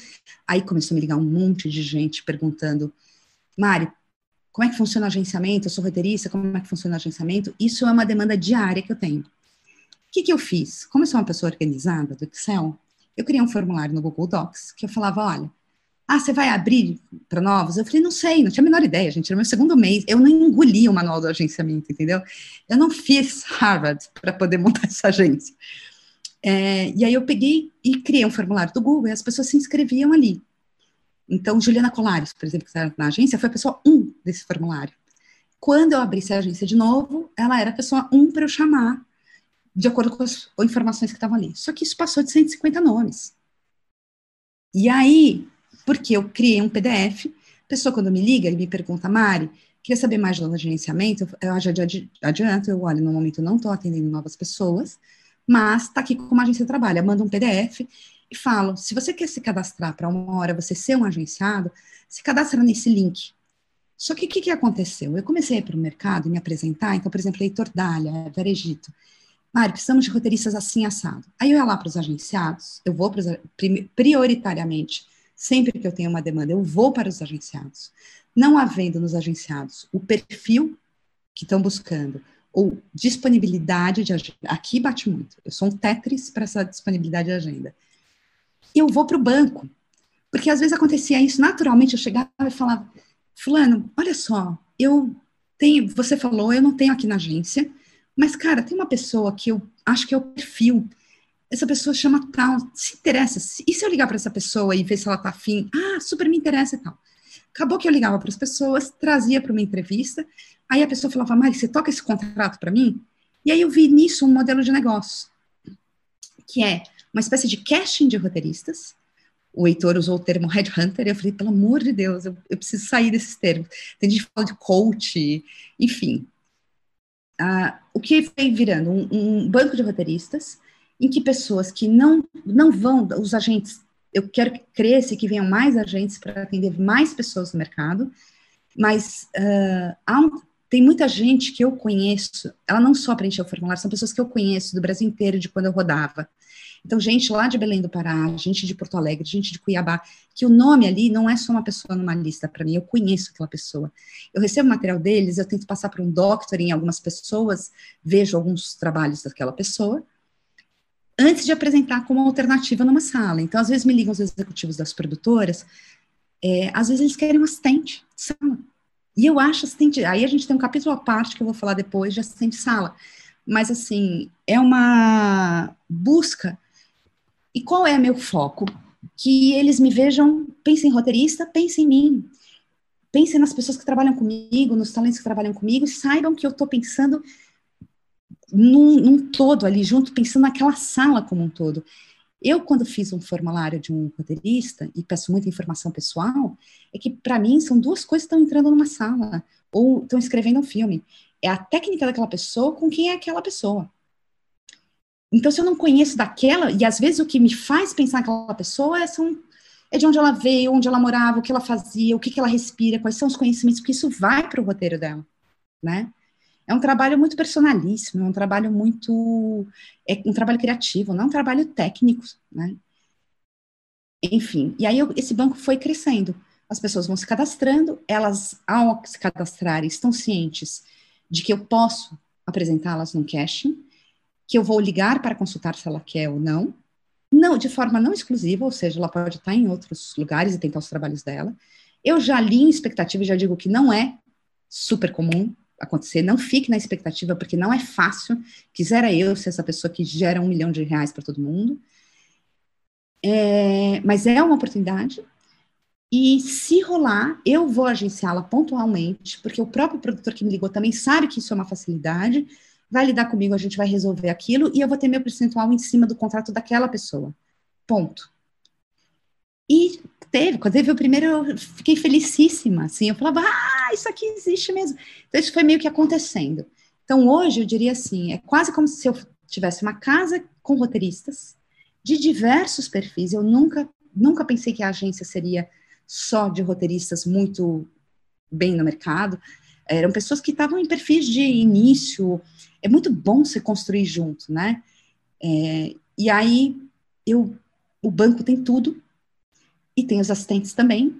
aí começou a me ligar um monte de gente perguntando: Mari, como é que funciona o agenciamento? Eu sou roteirista, como é que funciona o agenciamento? Isso é uma demanda diária que eu tenho. O que, que eu fiz? Como eu sou uma pessoa organizada do Excel, eu criei um formulário no Google Docs que eu falava: olha, ah, você vai abrir para novos? Eu falei, não sei, não tinha a menor ideia, gente. Era meu segundo mês, eu não engoli o manual do agenciamento, entendeu? Eu não fiz Harvard para poder montar essa agência. É, e aí eu peguei e criei um formulário do Google e as pessoas se inscreviam ali. Então, Juliana Colares, por exemplo, que está na agência, foi a pessoa 1 um desse formulário. Quando eu abrisse a agência de novo, ela era a pessoa 1 um para eu chamar, de acordo com as informações que estavam ali. Só que isso passou de 150 nomes. E aí, porque eu criei um PDF, a pessoa quando me liga e me pergunta, Mari, queria saber mais do agenciamento, eu já adianto, eu, olha, no momento não estou atendendo novas pessoas, mas está aqui como a agência trabalha, manda um PDF e falo, se você quer se cadastrar para uma hora, você ser um agenciado, se cadastra nesse link. Só que o que, que, aconteceu? Eu comecei a ir para o mercado e me apresentar, então, por exemplo, Heitor Dália, Varejito. Mari, precisamos de roteiristas assim, assado. Aí eu ia lá para os agenciados, eu vou para os, prioritariamente, sempre que eu tenho uma demanda, eu vou para os agenciados. Não havendo nos agenciados o perfil que estão buscando, ou disponibilidade de agenda. Aqui bate muito. Eu sou um Tetris para essa disponibilidade de agenda eu vou para o banco. Porque às vezes acontecia isso naturalmente, eu chegava e falava, fulano, olha só, eu tenho, você falou, eu não tenho aqui na agência, mas, cara, tem uma pessoa que eu acho que é o perfil, essa pessoa chama tal, se interessa, e se eu ligar para essa pessoa e ver se ela tá afim, ah, super me interessa e tal. Acabou que eu ligava para as pessoas, trazia para uma entrevista, aí a pessoa falava, Mari, você toca esse contrato para mim? E aí eu vi nisso um modelo de negócio, que é, uma espécie de casting de roteiristas. O Heitor usou o termo headhunter, e eu falei, pelo amor de Deus, eu, eu preciso sair desses termos. Tem gente que fala de coach, enfim. Ah, o que vem virando? Um, um, banco de roteiristas, em que pessoas que não, não vão, os agentes, eu quero que cresça e que venham mais agentes para atender mais pessoas no mercado, mas uh, um, tem muita gente que eu conheço, ela não só preencheu o formulário, são pessoas que eu conheço do Brasil inteiro, de quando eu rodava. Então, gente lá de Belém do Pará, gente de Porto Alegre, gente de Cuiabá, que o nome ali não é só uma pessoa numa lista para mim, eu conheço aquela pessoa. Eu recebo material deles, eu tento passar para um doctor em algumas pessoas, vejo alguns trabalhos daquela pessoa, antes de apresentar como alternativa numa sala. Então, às vezes me ligam os executivos das produtoras, é, às vezes eles querem um assistente de sala. E eu acho assistente, aí a gente tem um capítulo à parte que eu vou falar depois de assistente de sala. Mas, assim, é uma busca e qual é meu foco? Que eles me vejam, pensem em roteirista, pensem em mim. Pensem nas pessoas que trabalham comigo, nos talentos que trabalham comigo, e saibam que eu estou pensando num, num, todo ali junto, pensando naquela sala como um todo. Eu, quando fiz um formulário de um roteirista, e peço muita informação pessoal, é que, para mim, são duas coisas que estão entrando numa sala, ou estão escrevendo um filme. É a técnica daquela pessoa com quem é aquela pessoa. Então, se eu não conheço daquela, e às vezes o que me faz pensar naquela pessoa é, são, é de onde ela veio, onde ela morava, o que ela fazia, o que, que ela respira, quais são os conhecimentos, porque isso vai para o roteiro dela, né? É um trabalho muito personalíssimo, é um trabalho muito. É um trabalho criativo, não é um trabalho técnico, né? Enfim, e aí eu, esse banco foi crescendo. As pessoas vão se cadastrando, elas, ao se cadastrarem, estão cientes de que eu posso apresentá-las num casting, que eu vou ligar para consultar se ela quer ou não, não de forma não exclusiva, ou seja, ela pode estar em outros lugares e tentar os trabalhos dela. Eu já li em expectativa e já digo que não é super comum acontecer, não fique na expectativa, porque não é fácil. Quisera eu ser essa pessoa que gera um milhão de reais para todo mundo. É, mas é uma oportunidade. E se rolar, eu vou agenciá-la pontualmente, porque o próprio produtor que me ligou também sabe que isso é uma facilidade, vai lidar comigo, a gente vai resolver aquilo, e eu vou ter meu percentual em cima do contrato daquela pessoa. Ponto. E teve, quando teve o primeiro, eu fiquei felicíssima, assim, eu falava, ah, isso aqui existe mesmo. Então, isso foi meio que acontecendo. Então, hoje, eu diria assim, é quase como se eu tivesse uma casa com roteiristas, de diversos perfis, eu nunca, nunca pensei que a agência seria só de roteiristas muito bem no mercado, eram pessoas que estavam em perfis de início, é muito bom se construir junto, né? É, e aí, eu, o banco tem tudo, e tem os assistentes também,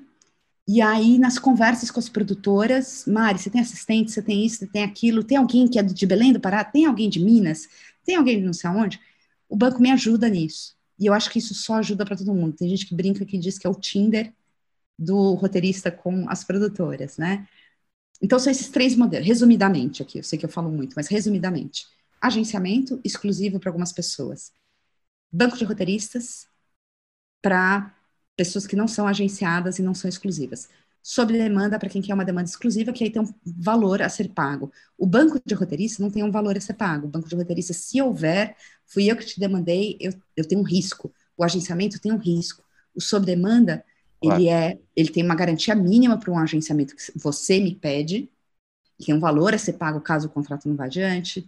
e aí, nas conversas com as produtoras, Mari, você tem assistente, você tem isso, você tem aquilo, tem alguém que é de Belém do Pará, tem alguém de Minas, tem alguém de não sei aonde? O banco me ajuda nisso. E eu acho que isso só ajuda para todo mundo. Tem gente que brinca que diz que é o Tinder do roteirista com as produtoras, né? Então, são esses três modelos, resumidamente aqui, eu sei que eu falo muito, mas resumidamente. Agenciamento exclusivo para algumas pessoas. Banco de roteiristas para pessoas que não são agenciadas e não são exclusivas. Sob demanda para quem quer uma demanda exclusiva, que aí tem um valor a ser pago. O banco de roteirista não tem um valor a ser pago. O banco de roteirista, se houver, fui eu que te demandei, eu, eu tenho um risco. O agenciamento tem um risco. O sob demanda, Claro. Ele é, ele tem uma garantia mínima para um agenciamento que você me pede, tem um valor a ser pago caso o contrato não vá adiante.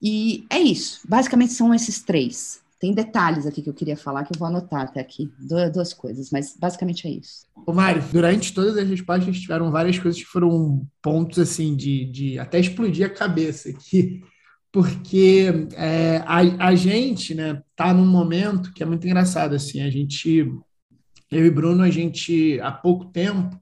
E é isso. Basicamente são esses três. Tem detalhes aqui que eu queria falar que eu vou anotar até aqui, duas coisas, mas basicamente é isso. Ô Mari, durante todas as respostas tiveram várias coisas que foram pontos assim de, de até explodir a cabeça aqui, *laughs* porque é, a, a gente, né, tá num momento que é muito engraçado assim, a gente eu e Bruno, a gente, há pouco tempo,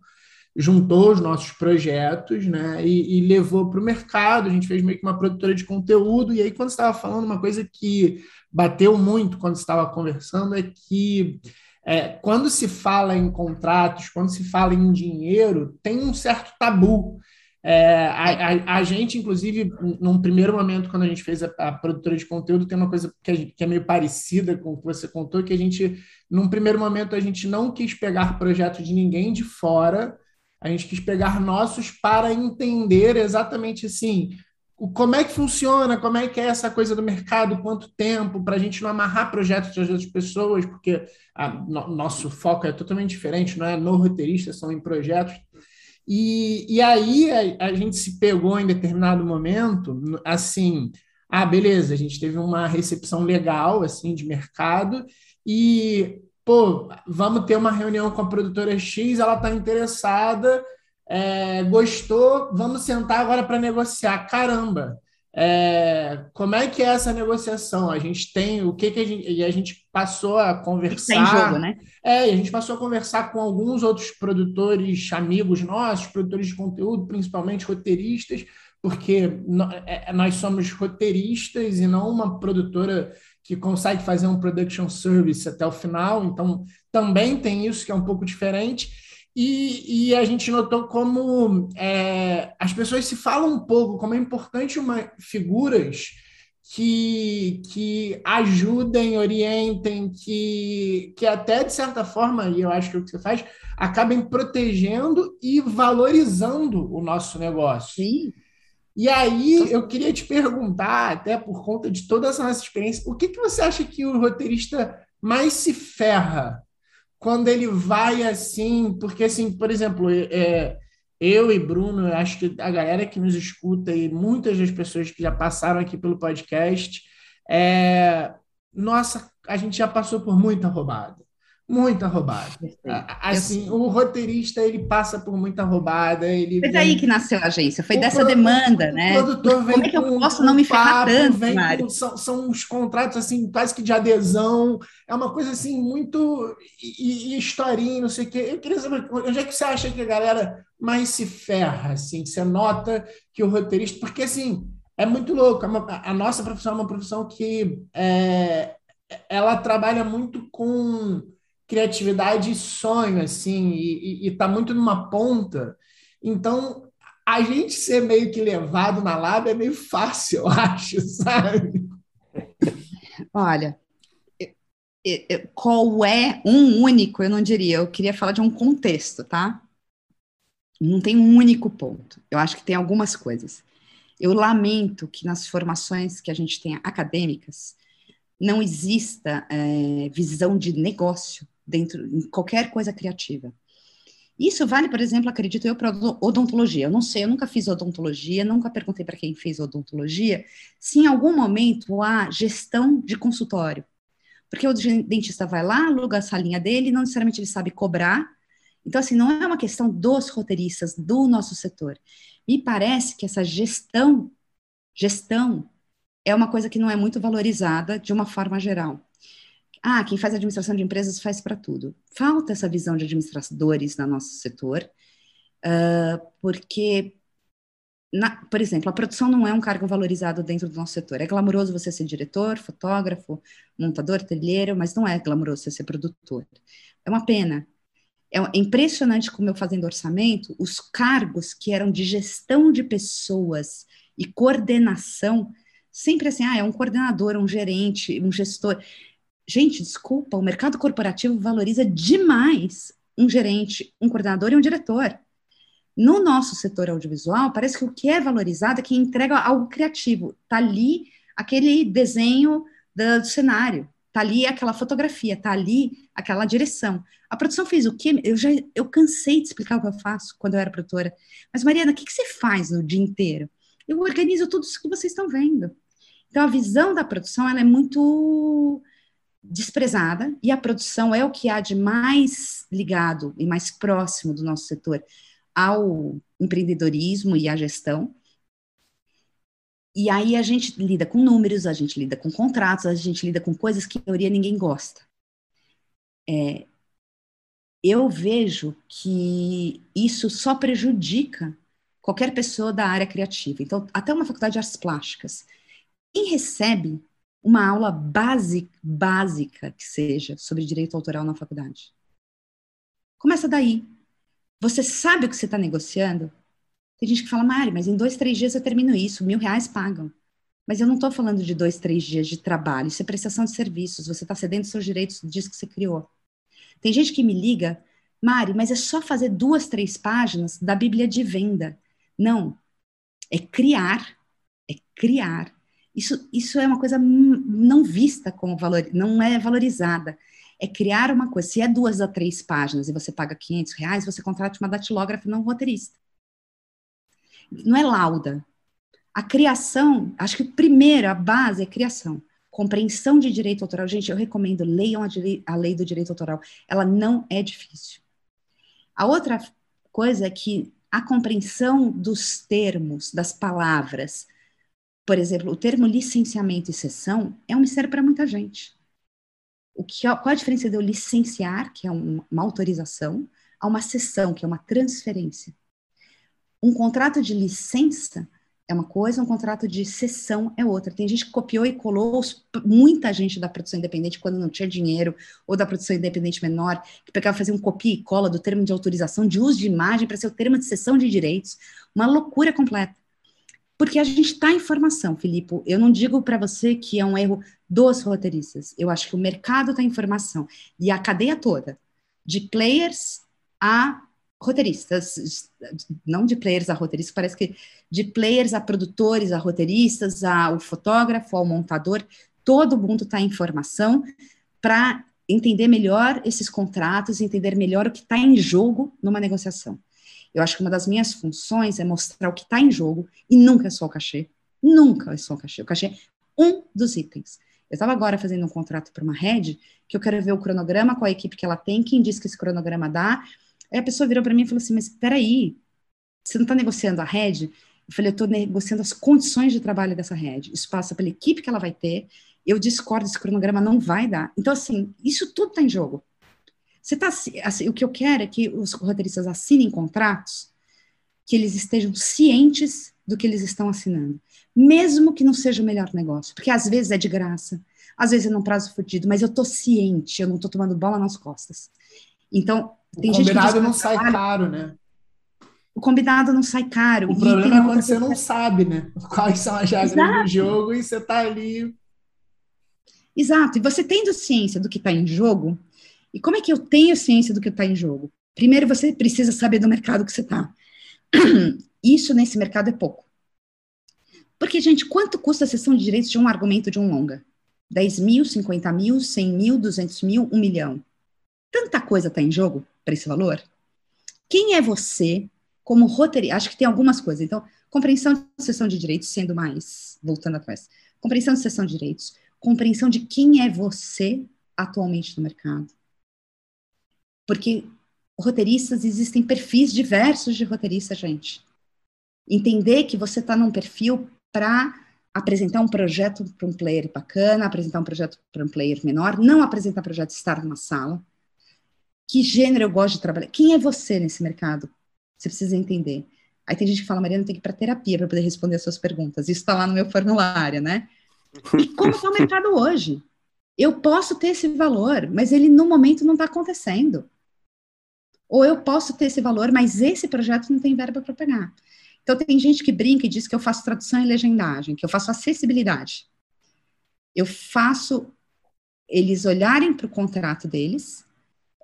juntou os nossos projetos né, e, e levou para o mercado. A gente fez meio que uma produtora de conteúdo. E aí, quando estava falando, uma coisa que bateu muito quando estava conversando é que é, quando se fala em contratos, quando se fala em dinheiro, tem um certo tabu. É, a, a, a, gente, inclusive, num primeiro momento, quando a gente fez a, a produtora de conteúdo, tem uma coisa que, gente, que, é meio parecida com o que você contou, que a gente, num primeiro momento, a gente não quis pegar projeto de ninguém de fora, a gente quis pegar nossos para entender exatamente assim, como é que funciona, como é que é essa coisa do mercado, quanto tempo, para a gente não amarrar projetos das outras pessoas, porque a, no, nosso foco é totalmente diferente, não é no roteirista, são em projetos. E, e aí a, a gente se pegou em determinado momento, assim, ah, beleza, a gente teve uma recepção legal, assim, de mercado, e, pô, vamos ter uma reunião com a produtora X, ela está interessada, é, gostou, vamos sentar agora para negociar. Caramba! É, como é que é essa negociação? A gente tem o que, que a gente. E a gente passou a conversar. Tem jogo, né? É, a gente passou a conversar com alguns outros produtores, amigos nossos, produtores de conteúdo, principalmente roteiristas, porque é, nós somos roteiristas e não uma produtora que consegue fazer um production service até o final, então também tem isso que é um pouco diferente. E, e, a gente notou como é, as pessoas se falam um pouco, como é importante uma, figuras que, que ajudem, orientem, que, que até, de certa forma, e eu acho que é o que você faz, acabem protegendo e valorizando o nosso negócio. Sim. E aí eu queria te perguntar, até por conta de toda essa nossa experiência, o que, que você acha que o roteirista mais se ferra quando ele vai assim, porque assim, por exemplo, é, eu e Bruno, eu acho que a galera que nos escuta e muitas das pessoas que já passaram aqui pelo podcast, é, nossa, a gente já passou por muita roubada muita roubada. Assim, o roteirista ele passa por muita roubada. Ele foi daí que nasceu a agência, foi dessa demanda, né? Como é que eu posso não me ferrar tanto, com, são, são uns contratos assim, quase que de adesão, é uma coisa assim, muito e, e historinha, não sei o quê. Eu queria saber onde é que você acha que a galera mais se ferra, assim, você nota que o roteirista, porque assim, é muito louco, a, a nossa profissão é uma profissão que é, ela trabalha muito com criatividade e sonho, assim, e, está muito numa ponta. Então, a gente ser meio que levado na lábia é meio fácil, eu acho, *laughs* sabe? Olha, Qual é um único? Eu não diria, eu queria falar de um contexto, tá? Não tem um único ponto. Eu acho que tem algumas coisas. Eu lamento que nas formações que a gente tem acadêmicas não exista é, visão de negócio dentro em qualquer coisa criativa. Isso vale, por exemplo, acredito eu, para odontologia. Eu não sei, eu nunca fiz odontologia, nunca perguntei para quem fez odontologia se em algum momento há gestão de consultório. Porque o dentista vai lá, aluga a salinha dele, não necessariamente ele sabe cobrar. Então, assim, não é uma questão dos roteiristas, do nosso setor. Me parece que essa gestão, gestão, é uma coisa que não é muito valorizada de uma forma geral. Ah, quem faz administração de empresas faz para tudo. Falta essa visão de administradores no nosso setor, uh, porque, na, por exemplo, a produção não é um cargo valorizado dentro do nosso setor. É glamouroso você ser diretor, fotógrafo, montador, telheiro, mas não é glamouroso você ser produtor. É uma pena. É impressionante como eu fazendo orçamento, os cargos que eram de gestão de pessoas e coordenação, sempre assim, ah, é um coordenador, um gerente, um gestor. Gente, desculpa, o mercado corporativo valoriza demais um gerente, um coordenador e um diretor. No nosso setor audiovisual, parece que o que é valorizado é quem entrega algo criativo. Tá ali aquele desenho do cenário, tá ali aquela fotografia, tá ali aquela direção. A produção fez o quê? Eu já eu cansei de explicar o que eu faço quando eu era produtora. Mas Mariana, o que, que você faz no dia inteiro? Eu organizo tudo isso que vocês estão vendo. Então a visão da produção ela é muito desprezada e a produção é o que há de mais ligado e mais próximo do nosso setor ao empreendedorismo e à gestão. E aí a gente lida com números, a gente lida com contratos, a gente lida com coisas que, em teoria, ninguém gosta. É, eu vejo que isso só prejudica qualquer pessoa da área criativa. Então, até uma faculdade de artes plásticas. Quem recebe uma aula básica, básica que seja sobre direito autoral na faculdade. Começa daí. Você sabe o que você está negociando? Tem gente que fala, Mari, mas em dois, três dias eu termino isso, mil reais pagam. Mas eu não estou falando de dois, três dias de trabalho, isso é prestação de serviços, você está cedendo seus direitos disso que você criou. Tem gente que me liga, Mari, mas é só fazer duas, três páginas da Bíblia de venda. Não, é criar, é criar isso, isso é uma coisa não vista como valor, não é valorizada. É criar uma coisa. Se é duas a três páginas e você paga 500 reais, você contrata uma datilógrafa, não um roteirista. Não é lauda. A criação, acho que a base é criação. Compreensão de direito autoral. Gente, eu recomendo, leiam a, a lei do direito autoral. Ela não é difícil. A outra coisa é que a compreensão dos termos, das palavras, por exemplo, o termo licenciamento e cessão é um mistério para muita gente. O que, qual a diferença de eu licenciar, que é um, uma autorização, a uma cessão, que é uma transferência? Um contrato de licença é uma coisa, um contrato de cessão é outra. Tem gente que copiou e colou, muita gente da produção independente, quando não tinha dinheiro, ou da produção independente menor, que pegava fazer um copia e cola do termo de autorização de uso de imagem para ser o termo de cessão de direitos. Uma loucura completa. Porque a gente está em formação, Filipe. Eu não digo para você que é um erro dos roteiristas. Eu acho que o mercado está em formação. E a cadeia toda, de players a roteiristas, não de players a roteiristas, parece que de players a produtores, a roteiristas, ao fotógrafo, ao montador, todo mundo está em formação para entender melhor esses contratos, entender melhor o que está em jogo numa negociação. Eu acho que uma das minhas funções é mostrar o que está em jogo e nunca é só o cachê. Nunca é só o cachê. O cachê é um dos itens. Eu estava agora fazendo um contrato para uma rede que eu quero ver o cronograma, qual a equipe que ela tem, quem diz que esse cronograma dá. Aí a pessoa virou para mim e falou assim: Mas peraí, você não está negociando a rede? Eu falei: Eu estou negociando as condições de trabalho dessa rede. Isso passa pela equipe que ela vai ter. Eu discordo, esse cronograma não vai dar. Então, assim, isso tudo está em jogo. Você tá, assim, o que eu quero é que os roteiristas assinem contratos que eles estejam cientes do que eles estão assinando, mesmo que não seja o melhor negócio, porque às vezes é de graça, às vezes é num prazo fodido, mas eu tô ciente, eu não tô tomando bola nas costas. Então, tem o gente que combinado não sai caro, né? O combinado não sai caro. O problema é quando você não sabe, né? Quais são as regras do jogo e você tá ali Exato, e você tendo ciência do que está em jogo, e como é que eu tenho ciência do que está em jogo? Primeiro, você precisa saber do mercado que você está. *clears throat* Isso nesse mercado é pouco. Porque, gente, quanto custa a sessão de direitos de um argumento de um longa? 10 mil, 50 mil, 100 mil, 200 mil, 1 milhão. Tanta coisa está em jogo para esse valor. Quem é você como roteirista? Acho que tem algumas coisas. Então, compreensão de sessão de direitos, sendo mais, voltando atrás. Compreensão de sessão de direitos, compreensão de quem é você atualmente no mercado. Porque roteiristas, existem perfis diversos de roteirista, gente. Entender que você está num perfil para apresentar um projeto para um player bacana, apresentar um projeto para um player menor, não apresentar projeto estar numa sala. Que gênero eu gosto de trabalhar? Quem é você nesse mercado? Você precisa entender. Aí tem gente que fala, Mariana, tem que ir para terapia para poder responder as suas perguntas. Isso está lá no meu formulário, né? E como está o mercado hoje? Eu posso ter esse valor, mas ele no momento não está acontecendo. Ou eu posso ter esse valor, mas esse projeto não tem verba para pegar. Então, tem gente que brinca e diz que eu faço tradução e legendagem, que eu faço acessibilidade. Eu faço eles olharem para o contrato deles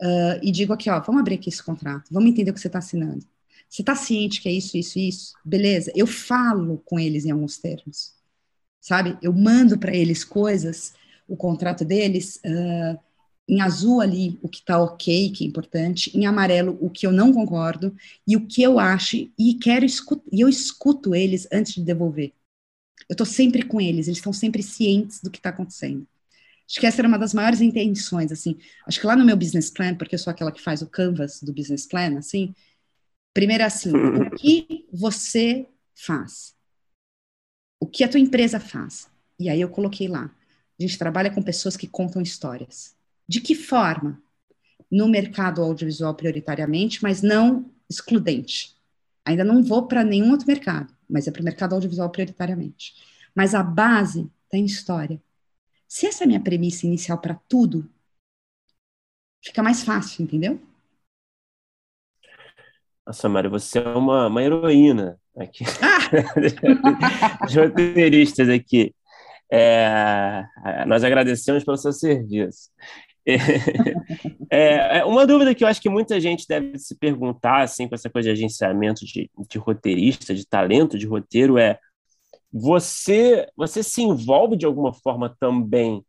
uh, e digo aqui, ó, vamos abrir aqui esse contrato, vamos entender o que você está assinando. Você está ciente que é isso, isso, isso? Beleza? Eu falo com eles em alguns termos, sabe? Eu mando para eles coisas, o contrato deles, uh, em azul ali o que está ok, que é importante, em amarelo o que eu não concordo e o que eu acho e quero escutar, e eu escuto eles antes de devolver. Eu estou sempre com eles, eles estão sempre cientes do que está acontecendo. Acho que essa era uma das maiores intenções, assim. Acho que lá no meu business plan, porque eu sou aquela que faz o canvas do business plan, assim. Primeiro é assim, o *laughs* que você faz? O que a tua empresa faz? E aí eu coloquei lá. A gente trabalha com pessoas que contam histórias. De que forma? No mercado audiovisual prioritariamente, mas não excludente. Ainda não vou para nenhum outro mercado, mas é para o mercado audiovisual prioritariamente. Mas a base está em história. Se essa é a minha premissa inicial para tudo, fica mais fácil, entendeu? Nossa, Mário, você é uma, uma heroína aqui. Ah! *laughs* Os roteiristas aqui. É, nós agradecemos pelo seu serviço. É, é, uma dúvida que eu acho que muita gente deve se perguntar, assim, com essa coisa de agenciamento de, de roteirista, de talento de roteiro, é você, você se envolve de alguma forma também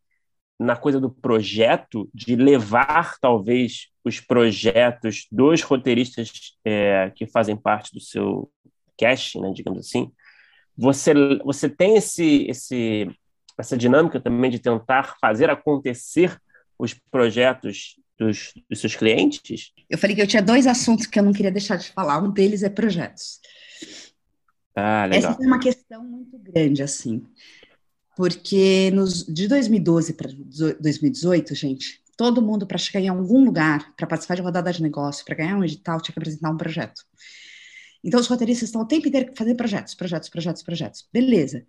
na coisa do projeto, de levar talvez os projetos dos roteiristas é, que fazem parte do seu cast, né, digamos assim. Você, você tem esse, esse, essa dinâmica também de tentar fazer acontecer os projetos dos, dos seus clientes? Eu falei que eu tinha dois assuntos que eu não queria deixar de falar. Um deles é projetos. Ah, legal. Essa é uma questão muito grande, assim. Porque nos, de 2012 para 2018, gente, todo mundo, para chegar em algum lugar, para participar de rodada de negócio, para ganhar um edital, tinha que apresentar um projeto. Então, os roteiristas estão o tempo inteiro fazendo projetos, projetos, projetos, projetos. Beleza.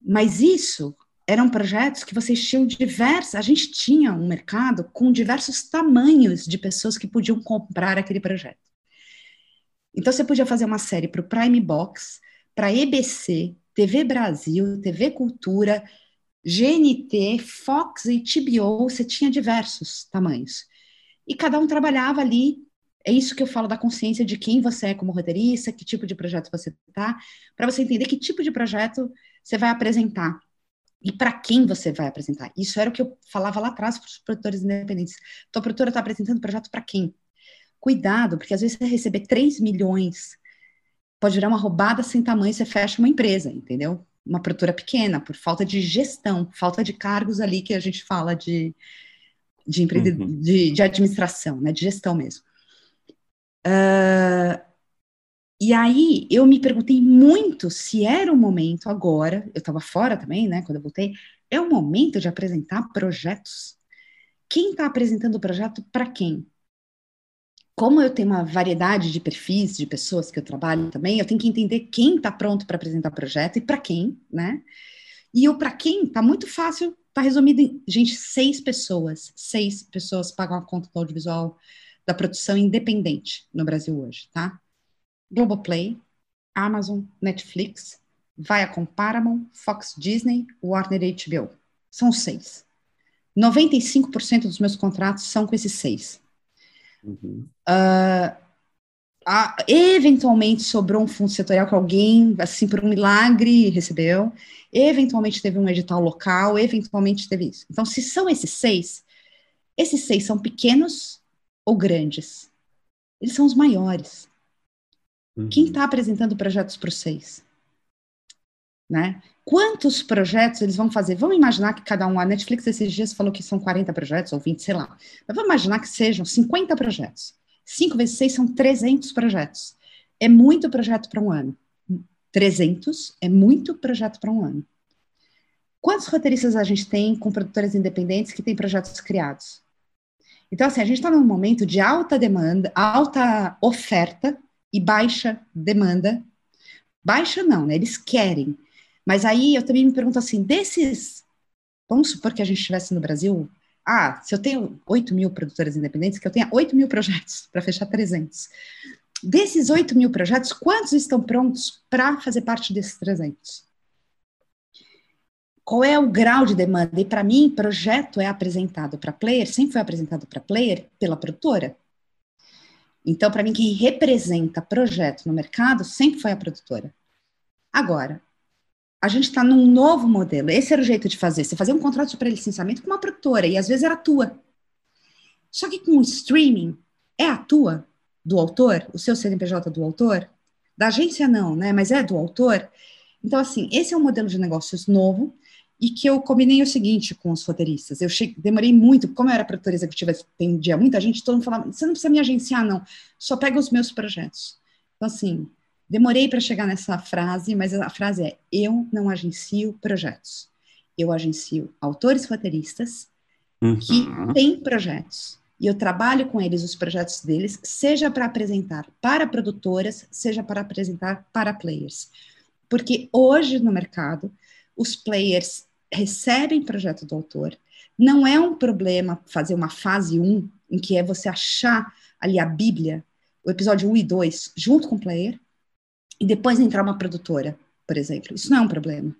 Mas isso eram projetos que vocês tinham diversos. A gente tinha um mercado com diversos tamanhos de pessoas que podiam comprar aquele projeto. Então você podia fazer uma série para o Prime Box, para EBC, TV Brasil, TV Cultura, GNT, Fox e TBO. Você tinha diversos tamanhos. E cada um trabalhava ali. É isso que eu falo da consciência de quem você é como roteirista, que tipo de projeto você está, para você entender que tipo de projeto você vai apresentar e para quem você vai apresentar. Isso era o que eu falava lá atrás para os produtores independentes. Tua produtora está apresentando projeto para quem? Cuidado, porque às vezes você receber 3 milhões pode virar uma roubada sem tamanho, você fecha uma empresa, entendeu? Uma produtora pequena, por falta de gestão, falta de cargos ali que a gente fala de, de, empre... uhum. de, de, administração, né, de gestão mesmo. Uh, e aí eu me perguntei muito se era o momento agora, eu estava fora também, né, quando eu voltei, é o momento de apresentar projetos? Quem está apresentando o projeto para quem? Como eu tenho uma variedade de perfis de pessoas que eu trabalho também, eu tenho que entender quem está pronto para apresentar projeto e para quem, né? E o para quem está muito fácil, está resumido em, gente, seis pessoas, seis pessoas pagam a conta do audiovisual da produção independente no Brasil hoje, tá? Globoplay, Amazon, Netflix, Viacom Paramount, Fox Disney, Warner HBO. São seis. 95% dos meus contratos são com esses seis. Uhum. Uh, a, eventualmente sobrou um fundo setorial que alguém, assim, por um milagre, recebeu. Eventualmente teve um edital local, eventualmente teve isso. Então, se são esses seis, esses seis são pequenos ou grandes? Eles são os maiores. Uhum. Quem está apresentando projetos para os seis? Né? Quantos projetos eles vão fazer? Vamos imaginar que cada um, a Netflix esses dias falou que são 40 projetos, ou 20, sei lá. Mas vamos imaginar que sejam 50 projetos. 5 vezes 6 são 300 projetos. É muito projeto para um ano. 300 é muito projeto para um ano. Quantos roteiristas a gente tem com produtores independentes que têm projetos criados? Então, assim, a gente está num momento de alta demanda, alta oferta e baixa demanda. Baixa não, né? Eles querem. Mas aí eu também me pergunto assim, desses, vamos supor que a gente estivesse no Brasil, ah, se eu tenho 8 mil produtores independentes, que eu tenha 8 mil projetos *laughs* para fechar 300. Desses 8 mil projetos, quantos estão prontos para fazer parte desses 300? Qual é o grau de demanda? E para mim, projeto é apresentado para player, sempre foi apresentado para player pela produtora. Então, para mim, quem representa projeto no mercado sempre foi a produtora. Agora, a gente está num novo modelo. Esse era o jeito de fazer. Você fazia um contrato de pré-licenciamento com uma produtora, e às vezes era a tua. Só que com o streaming, é a tua, do autor, o seu CNPJ do autor? Da agência não, né? Mas é do autor. Então, assim, esse é um modelo de negócios novo e que eu combinei o seguinte com os roteiristas. Eu cheguei, demorei muito, como eu era produtora executiva, dia muita gente, todo mundo falava, você não precisa me agenciar, não, só pega os meus projetos. Então, assim, demorei para chegar nessa frase, mas a frase é, eu não agencio projetos. Eu agencio autores roteiristas uhum. que têm projetos e eu trabalho com eles os projetos deles, seja para apresentar para produtoras, seja para apresentar para players. Porque hoje no mercado, os players recebem projeto do autor, não é um problema fazer uma fase 1, em que é você achar ali a Bíblia, o episódio 1 e 2, junto com o player, e depois entrar uma produtora, por exemplo. Isso não é um problema.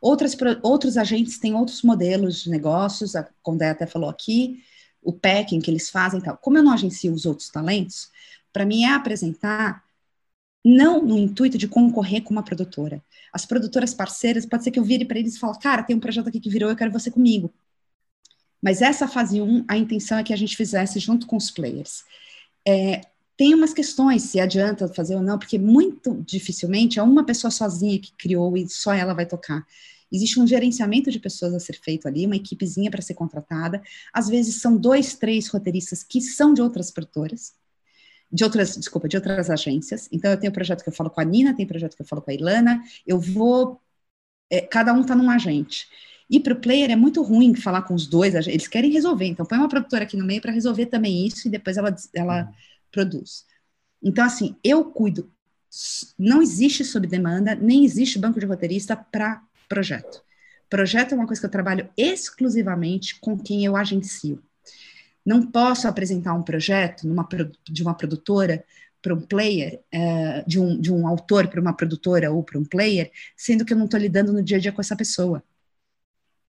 Outras, outros agentes têm outros modelos de negócios, a Condé até falou aqui, o packing que eles fazem e tal. Como eu não agencio os outros talentos, para mim é apresentar não no intuito de concorrer com uma produtora. As produtoras parceiras, pode ser que eu vire para eles e fale, cara, tem um projeto aqui que virou, eu quero você comigo. Mas essa fase 1, um, a intenção é que a gente fizesse junto com os players. É, tem umas questões, se adianta fazer ou não, porque muito dificilmente é uma pessoa sozinha que criou e só ela vai tocar. Existe um gerenciamento de pessoas a ser feito ali, uma equipezinha para ser contratada. Às vezes são dois, três roteiristas que são de outras produtoras, de outras, desculpa, de outras agências. Então eu tenho projeto que eu falo com a Nina, tem projeto que eu falo com a Ilana. Eu vou, é, cada um está num agente. E para o player é muito ruim falar com os dois, eles querem resolver. Então põe uma produtora aqui no meio para resolver também isso e depois ela, ela uhum. produz. Então assim, eu cuido. Não existe sob demanda, nem existe banco de roteirista para projeto. Projeto é uma coisa que eu trabalho exclusivamente com quem eu agencio. Não posso apresentar um projeto numa, de uma produtora para um player, uh, de, um, de um autor para uma produtora ou para um player, sendo que eu não estou lidando no dia a dia com essa pessoa.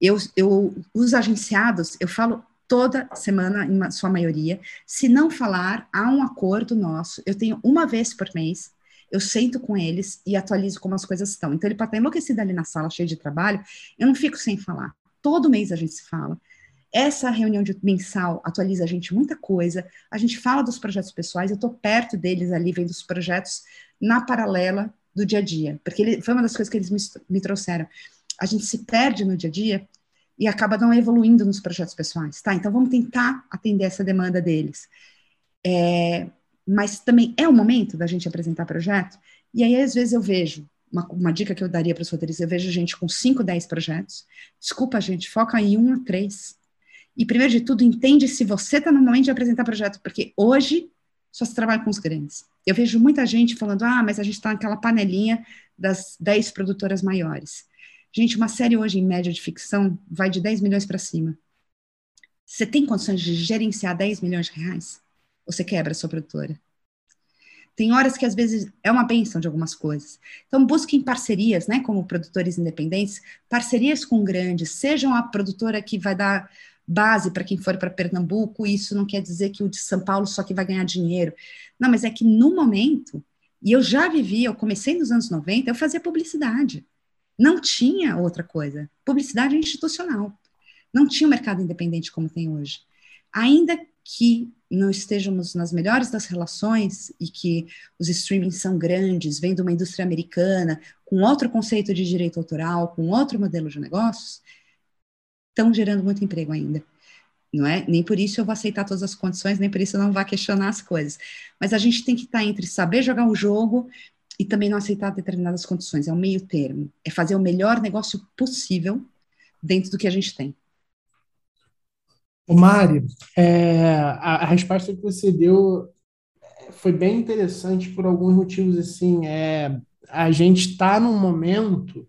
Eu, eu, os agenciados, eu falo toda semana, em sua maioria. Se não falar, há um acordo nosso. Eu tenho uma vez por mês eu sento com eles e atualizo como as coisas estão. Então, ele pode estar enlouquecido ali na sala, cheio de trabalho, eu não fico sem falar. Todo mês a gente se fala. Essa reunião de mensal atualiza a gente muita coisa, a gente fala dos projetos pessoais, eu estou perto deles ali, vendo os projetos na paralela do dia a dia, porque ele, foi uma das coisas que eles me, me trouxeram. A gente se perde no dia a dia e acaba não evoluindo nos projetos pessoais, tá? Então vamos tentar atender essa demanda deles. É, mas também é o momento da gente apresentar projeto. E aí, às vezes, eu vejo, uma, uma dica que eu daria para os roteiristas, eu vejo gente com 5, 10 projetos. Desculpa, gente, foca em um a três. E, primeiro de tudo, entende se você está no momento de apresentar projeto, porque hoje só se trabalha com os grandes. Eu vejo muita gente falando, ah, mas a gente está naquela panelinha das 10 produtoras maiores. Gente, uma série hoje, em média de ficção, vai de 10 milhões para cima. Você tem condições de gerenciar 10 milhões de reais? você quebra a sua produtora. Tem horas que às vezes é uma benção de algumas coisas. Então busquem parcerias, né, como produtores independentes, parcerias com grandes, sejam a produtora que vai dar base para quem for para Pernambuco, isso não quer dizer que o de São Paulo só que vai ganhar dinheiro. Não, mas é que no momento, e eu já vivi, eu comecei nos anos 90, eu fazia publicidade. Não tinha outra coisa. Publicidade institucional. Não tinha o mercado independente como tem hoje. Ainda que não estejamos nas melhores das relações e que os streamings são grandes, vêm de uma indústria americana, com outro conceito de direito autoral, com outro modelo de negócios, estão gerando muito emprego ainda. Não é? Nem por isso eu vou aceitar todas as condições, nem por isso eu não vou questionar as coisas. Mas a gente tem que estar entre saber jogar o jogo e também não aceitar determinadas condições. É um meio termo. É fazer o melhor negócio possível dentro do que a gente tem. O Mário, é, a, a, resposta que você deu foi bem interessante por alguns motivos. Assim, é, a gente está num momento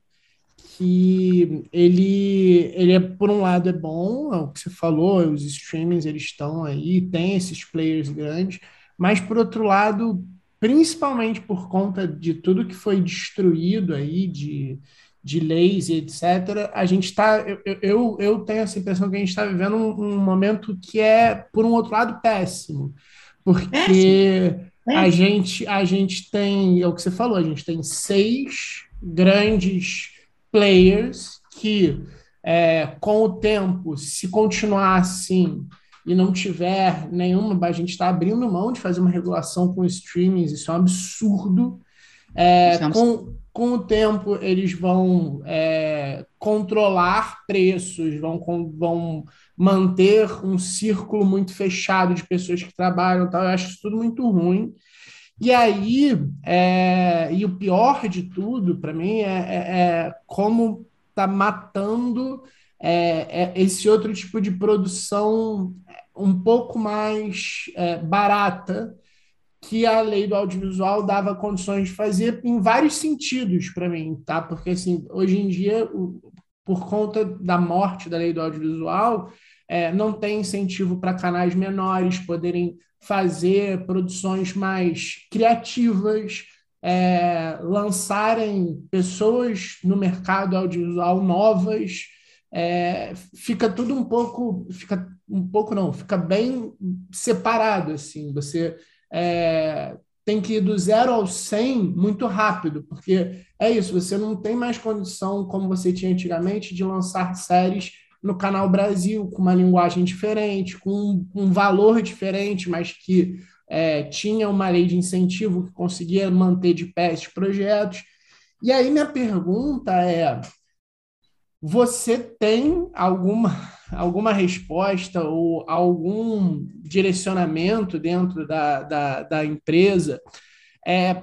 que ele, ele é, por um lado, é bom, é o que você falou, os streamings eles estão aí, tem esses players grandes, mas por outro lado, principalmente por conta de tudo que foi destruído aí, de, de leis e etc., a gente está. Eu, eu, eu tenho essa impressão que a gente está vivendo um, um, momento que é, por um outro lado, péssimo. Porque péssimo. A, gente, a gente tem, é o que você falou, a gente tem seis grandes players que, é, com o tempo, se continuar assim e não tiver nenhuma, a gente está abrindo mão de fazer uma regulação com streamings, isso é um absurdo. É, é com, com o tempo, eles vão é, controlar preços, vão, vão manter um círculo muito fechado de pessoas que trabalham. Tal. Eu acho isso tudo muito ruim. E aí, é, e o pior de tudo, para mim, é, é, é como está matando é, é, esse outro tipo de produção um pouco mais barata que a lei do audiovisual dava condições de fazer em vários sentidos para mim, tá? Porque assim, hoje em dia, por conta da morte da lei do audiovisual, é, não tem incentivo para canais menores poderem fazer produções mais criativas, é, lançarem pessoas no mercado audiovisual novas. É, fica tudo um pouco, fica um pouco não, fica bem separado assim. Você é, tem que ir do zero ao 100 muito rápido, porque é isso, você não tem mais condição, como você tinha antigamente, de lançar séries no Canal Brasil, com uma linguagem diferente, com um valor diferente, mas que é, tinha uma lei de incentivo que conseguia manter de pé esses projetos. E aí minha pergunta é: você tem alguma, alguma resposta ou algum direcionamento dentro da, da, da empresa é,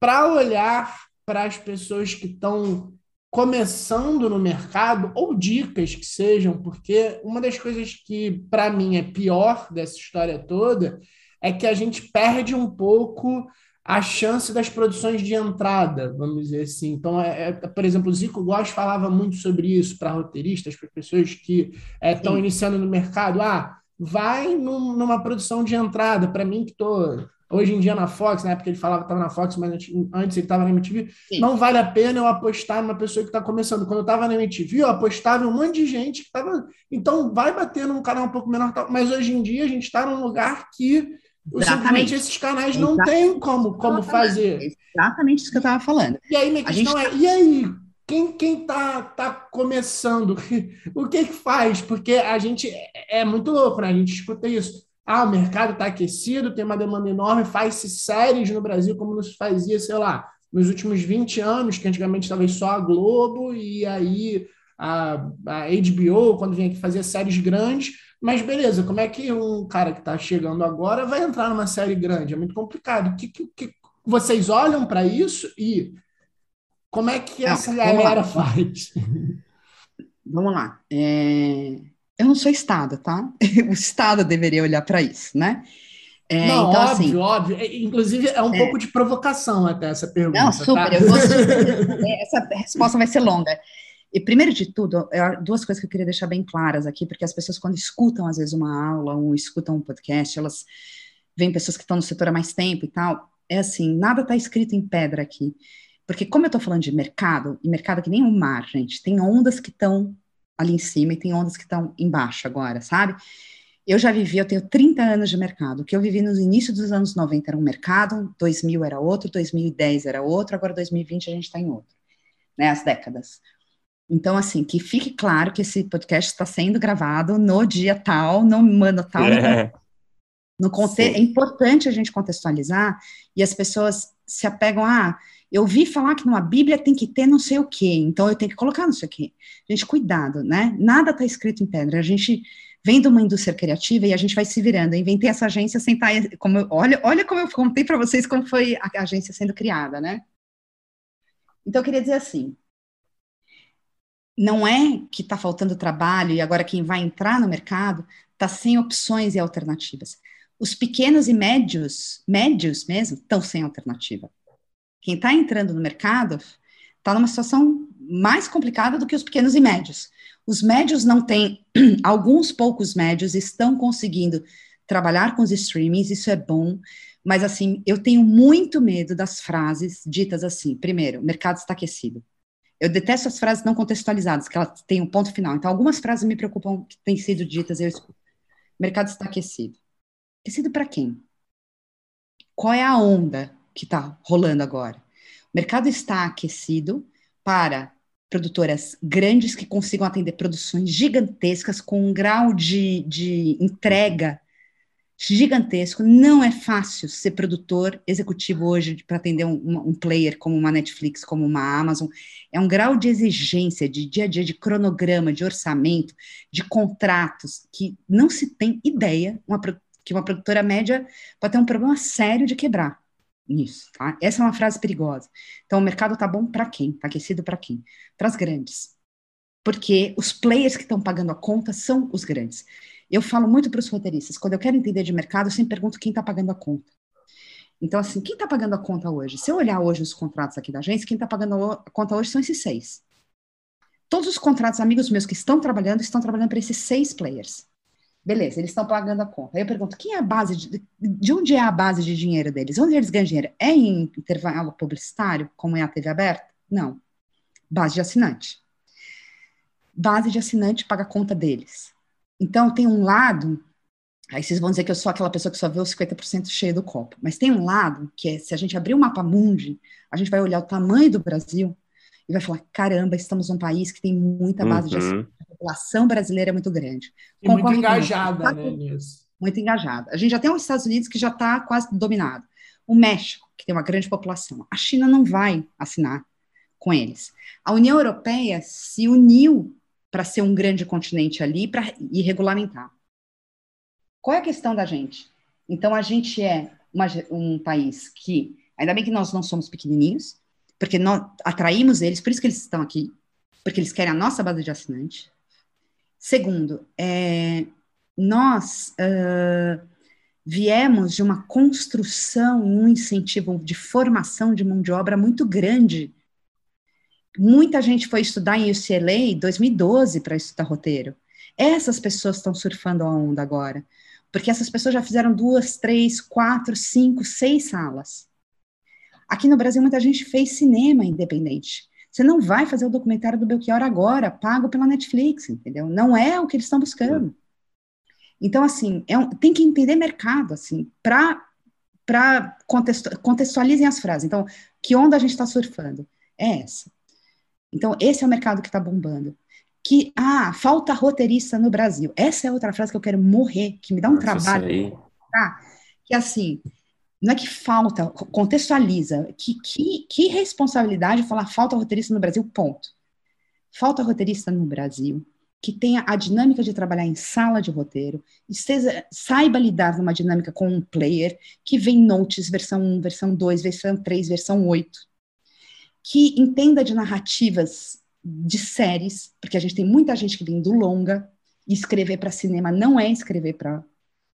para olhar para as pessoas que estão começando no mercado, ou dicas que sejam, porque uma das coisas que, para mim, é pior dessa história toda é que a gente perde um pouco a chance das produções de entrada, vamos dizer assim. Então, é, é por exemplo, o Zico Góes falava muito sobre isso para roteiristas, para pessoas que estão é, iniciando no mercado. Ah, vai num, numa produção de entrada. Para mim, que estou hoje em dia na Fox, na época ele falava que estava na Fox, mas antes ele estava na MTV, Sim. não vale a pena eu apostar numa pessoa que está começando. Quando eu estava na MTV, eu apostava em um monte de gente que estava. Então, vai bater num canal um pouco menor. Mas hoje em dia, a gente está num lugar que Simplesmente esses canais não têm como, como fazer. Exatamente isso que eu estava falando. E aí, minha questão é: tá... e aí? Quem, quem tá, tá começando, *laughs* o que que faz? Porque a gente é, é muito louco, né? A gente escuta isso. Ah, o mercado está aquecido, tem uma demanda enorme, faz-se séries no Brasil como não se fazia, sei lá, nos últimos 20 anos, que antigamente talvez só a Globo, e aí a, a HBO, quando vinha aqui, fazia séries grandes, mas beleza, como é que um cara que está chegando agora vai entrar numa série grande? É muito complicado. O que, que, que vocês olham para isso e como é que essa galera faz? Vamos lá. É... Eu não sou Estado, tá? *laughs* O Estado deveria olhar para isso, né? É, não, então, óbvio, assim, óbvio. É, inclusive, é um é... pouco de provocação até essa pergunta. Não, super. Tá? Eu vou *laughs* essa resposta vai ser longa. E primeiro de tudo, duas coisas que eu queria deixar bem claras aqui, porque as pessoas quando escutam às vezes uma aula ou escutam um podcast, elas veem pessoas que estão no setor há mais tempo e tal, é assim, nada está escrito em pedra aqui. Porque como eu estou falando de mercado, e mercado é que nem um mar, gente, tem ondas que estão ali em cima e tem ondas que estão embaixo agora, sabe? Eu já vivi, eu tenho 30 anos de mercado. O que eu vivi no início dos anos 90 era um mercado, 2000 era outro, 2010 era outro, agora 2020 a gente está em outro, né? As décadas. Então, assim, que fique claro que esse podcast está sendo gravado no dia tal, no ano tal. É, no, no conte é importante a gente contextualizar e as pessoas se apegam a. Ah, eu vi falar que numa Bíblia tem que ter não sei o quê, então eu tenho que colocar não sei o quê. Gente, cuidado, né? Nada está escrito em pedra. A gente vem de uma indústria criativa e a gente vai se virando. Eu inventei essa agência sem estar. Tá, como eu, olha, olha como eu contei para vocês como foi a agência sendo criada, né? Então eu queria dizer assim. Não é que está faltando trabalho e agora quem vai entrar no mercado está sem opções e alternativas. Os pequenos e médios, médios mesmo, estão sem alternativa. Quem está entrando no mercado está numa situação mais complicada do que os pequenos e médios. Os médios não têm, *clears throat* alguns poucos médios estão conseguindo trabalhar com os streamings, isso é bom, mas assim, eu tenho muito medo das frases ditas assim. Primeiro, o mercado está aquecido. Eu detesto as frases não contextualizadas, que elas têm um ponto final. Então, algumas frases me preocupam que têm sido ditas, eu escuto. O mercado está aquecido. Aquecido para quem? Qual é a onda que está rolando agora. O mercado está aquecido para produtoras grandes que consigam atender produções gigantescas com um grau de, de entrega gigantesco. Não é fácil ser produtor executivo hoje para atender um, um, player como uma Netflix, como uma Amazon. É um grau de exigência, de dia a dia, de cronograma, de orçamento, de contratos, que não se tem ideia uma, que uma produtora média pode ter um problema sério de quebrar nisso, tá? Essa é uma frase perigosa. Então, o mercado tá bom para quem? Tá aquecido para quem? Para as grandes. Porque os players que estão pagando a conta são os grandes. Eu falo muito para os roteiristas, quando eu quero entender de mercado, eu sempre pergunto quem está pagando a conta. Então, assim, quem está pagando a conta hoje? Se eu olhar hoje os contratos aqui da agência, quem está pagando a conta hoje são esses seis. Todos os contratos, amigos meus que estão trabalhando, estão trabalhando para esses seis players. Beleza, eles estão pagando a conta. Aí eu pergunto, quem é a base de, de onde é a base de dinheiro deles? Onde eles ganham dinheiro? É em intervalo publicitário, como é a TV aberta? Não. Base de assinante. Base de assinante paga a conta deles. Então tem um lado, aí vocês vão dizer que eu sou aquela pessoa que só vê os 50% cheio do copo, mas tem um lado que é, se a gente abrir o um mapa mundi, a gente vai olhar o tamanho do Brasil e vai falar, caramba, estamos num país que tem muita base uhum. de assinante população brasileira é muito grande. E muito engajada né, nisso. Muito engajada. A gente já tem os Estados Unidos que já está quase dominado. O México, que tem uma grande população. A China não vai assinar com eles. A União Europeia se uniu para ser um grande continente ali pra, e regulamentar. Qual é a questão da gente? Então, a gente é uma, um país que, ainda bem que nós não somos pequenininhos, porque nós atraímos eles, por isso que eles estão aqui, porque eles querem a nossa base de assinante. Segundo, é, nós uh, viemos de uma construção, um incentivo de formação de mão de obra muito grande. Muita gente foi estudar em UCLA em 2012 para estudar roteiro. Essas pessoas estão surfando a onda agora, porque essas pessoas já fizeram duas, três, quatro, cinco, seis salas. Aqui no Brasil, muita gente fez cinema independente. Você não vai fazer o documentário do Belchior agora, pago pela Netflix, entendeu? Não é o que eles estão buscando. Então, assim, é um, tem que entender mercado, assim, para para contextualizem as frases. Então, que onda a gente está surfando? É essa. Então, esse é o mercado que está bombando. Que, ah, falta roteirista no Brasil. Essa é outra frase que eu quero morrer, que me dá um Nossa, trabalho. Tá? Que, assim, não é que falta, contextualiza. Que, que, que responsabilidade falar falta roteirista no Brasil, ponto. Falta roteirista no Brasil que tenha a dinâmica de trabalhar em sala de roteiro, esteja, saiba lidar numa dinâmica com um player que vem notes, versão 1, versão 2, versão 3, versão 8, que entenda de narrativas de séries, porque a gente tem muita gente que vem do longa, e escrever para cinema não é escrever para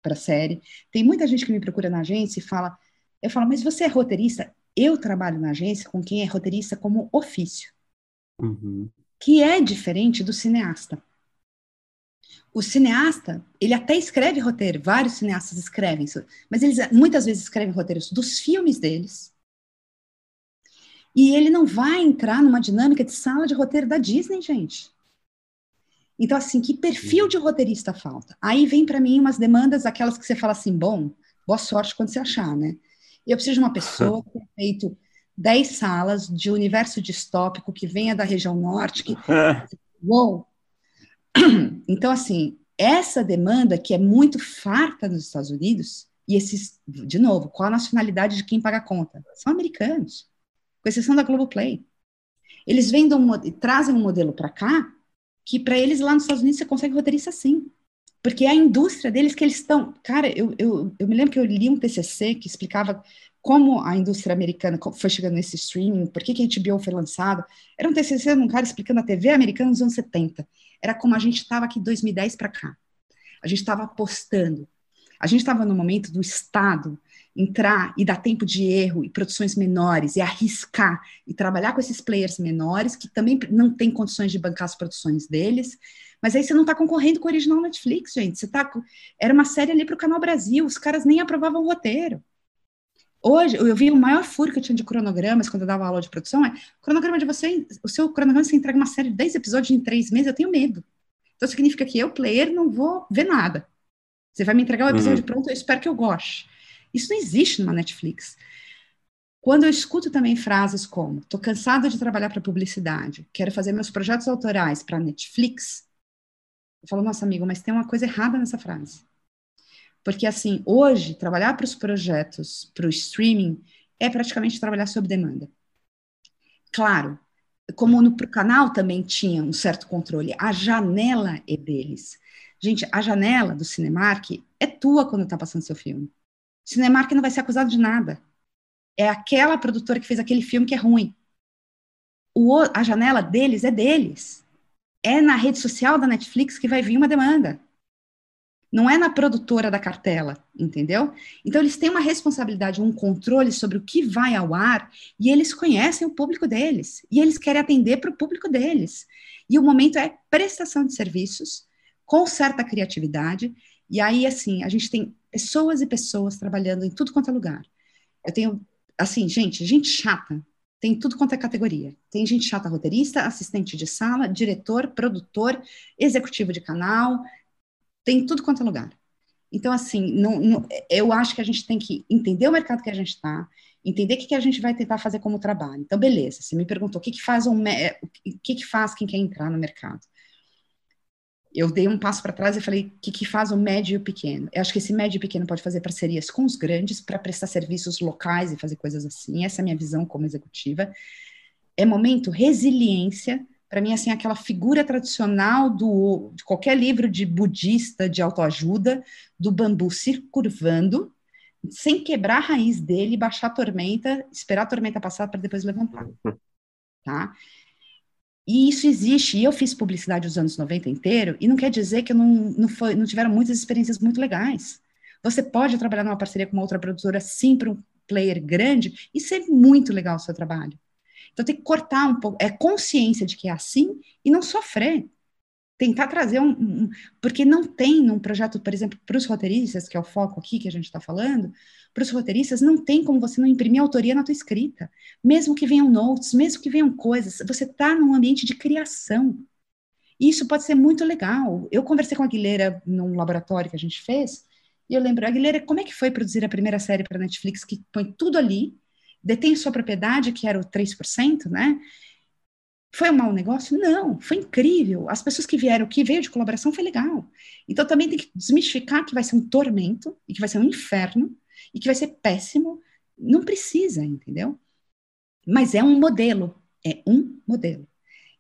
para a série. Tem muita gente que me procura na agência e fala, eu falo, mas você é roteirista? Eu trabalho na agência com quem é roteirista como ofício, uhum. que é diferente do cineasta. O cineasta, ele até escreve roteiro, vários cineastas escrevem mas eles muitas vezes escrevem roteiros dos filmes deles. E ele não vai entrar numa dinâmica de sala de roteiro da Disney, gente. Então, assim, que perfil de roteirista falta? Aí vem para mim umas demandas, aquelas que você fala assim, bom, boa sorte quando você achar, né? Eu preciso de uma pessoa que tenha feito 10 salas de universo distópico que venha da região norte, que... *laughs* Uou! *clears throat* Então, assim, essa demanda que é muito farta nos Estados Unidos, e esses, de novo, qual a nacionalidade de quem paga a conta? São americanos, com exceção da Globoplay. Eles vendem um, trazem um modelo para cá, que para eles lá nos Estados Unidos você consegue roteirista sim. Porque é a indústria deles que eles estão. Cara, eu, eu, eu me lembro que eu li um TCC que explicava como a indústria americana foi chegando nesse streaming, por que, que a HBO foi lançado. Era um TCC de um cara explicando a TV americana nos anos 70. Era como a gente estava aqui 2010 para cá. A gente estava apostando. A gente estava no momento do Estado entrar e dar tempo de erro e produções menores e arriscar e trabalhar com esses players menores que também não têm condições de bancar as produções deles. Mas aí você não está concorrendo com o original Netflix, gente. Você tá era uma série ali para o Canal Brasil, os caras nem aprovavam o roteiro. Hoje, eu vi o maior furo que eu tinha de cronogramas quando eu dava aula de produção é o cronograma de você, o seu cronograma você entrega uma série de 10 episódios em 3 meses, eu tenho medo. Então significa que eu, player, não vou ver nada. Você vai me entregar o episódio uhum. pronto, eu espero que eu goste. Isso não existe numa Netflix. Quando eu escuto também frases como: "Tô cansada de trabalhar para publicidade, quero fazer meus projetos autorais para Netflix", eu falo: "Nossa, amigo, mas tem uma coisa errada nessa frase". Porque assim, hoje trabalhar para os projetos, para o streaming é praticamente trabalhar sob demanda. Claro, como no canal também tinha um certo controle, a janela é deles. Gente, a janela do Cinemark é tua quando está passando seu filme. Cinemark não vai ser acusado de nada. É aquela produtora que fez aquele filme que é ruim. O, a janela deles é deles. É na rede social da Netflix que vai vir uma demanda. Não é na produtora da cartela, entendeu? Então eles têm uma responsabilidade, um controle sobre o que vai ao ar e eles conhecem o público deles e eles querem atender para o público deles. E o momento é prestação de serviços com certa criatividade. E aí, assim, a gente tem pessoas e pessoas trabalhando em tudo quanto é lugar. Eu tenho, assim, gente, gente chata, tem tudo quanto é categoria. Tem gente chata roteirista, assistente de sala, diretor, produtor, executivo de canal, tem tudo quanto é lugar. Então, assim, não, não, eu acho que a gente tem que entender o mercado que a gente está, entender o que, que a gente vai tentar fazer como trabalho. Então, beleza, você me perguntou o que, que faz um, o que, que faz quem quer entrar no mercado eu dei um passo para trás e falei o que, que faz o médio e o pequeno. Eu acho que esse médio e pequeno pode fazer parcerias com os grandes para prestar serviços locais e fazer coisas assim. Essa é a minha visão como executiva. É momento resiliência. Para mim, assim, aquela figura tradicional do, de qualquer livro de budista, de autoajuda, do bambu se curvando, sem quebrar a raiz dele, baixar a tormenta, esperar a tormenta passar para depois levantar. Tá? E isso existe, e eu fiz publicidade os anos 90 inteiro, e não quer dizer que eu não, não, foi, não tiveram muitas experiências muito legais. Você pode trabalhar numa parceria com uma outra produtora, sim, para um player grande, e ser muito legal o seu trabalho. Então tem que cortar um pouco, é consciência de que é assim e não sofrer tentar trazer um, um, porque não tem num projeto, por exemplo, para os roteiristas, que é o foco aqui que a gente está falando, para os roteiristas não tem como você não imprimir autoria na tua escrita, mesmo que venham notes, mesmo que venham coisas, você está num ambiente de criação. Isso pode ser muito legal. Eu conversei com a Guilherme num laboratório que a gente fez, e eu lembro, a Guilherme, como é que foi produzir a primeira série para Netflix, que põe tudo ali, detém sua propriedade, que era o 3%, né? Foi um mau negócio? Não, foi incrível. As pessoas que vieram, que veio de colaboração, foi legal. Então também tem que desmistificar que vai ser um tormento e que vai ser um inferno e que vai ser péssimo. Não precisa, entendeu? Mas é um modelo, é um modelo.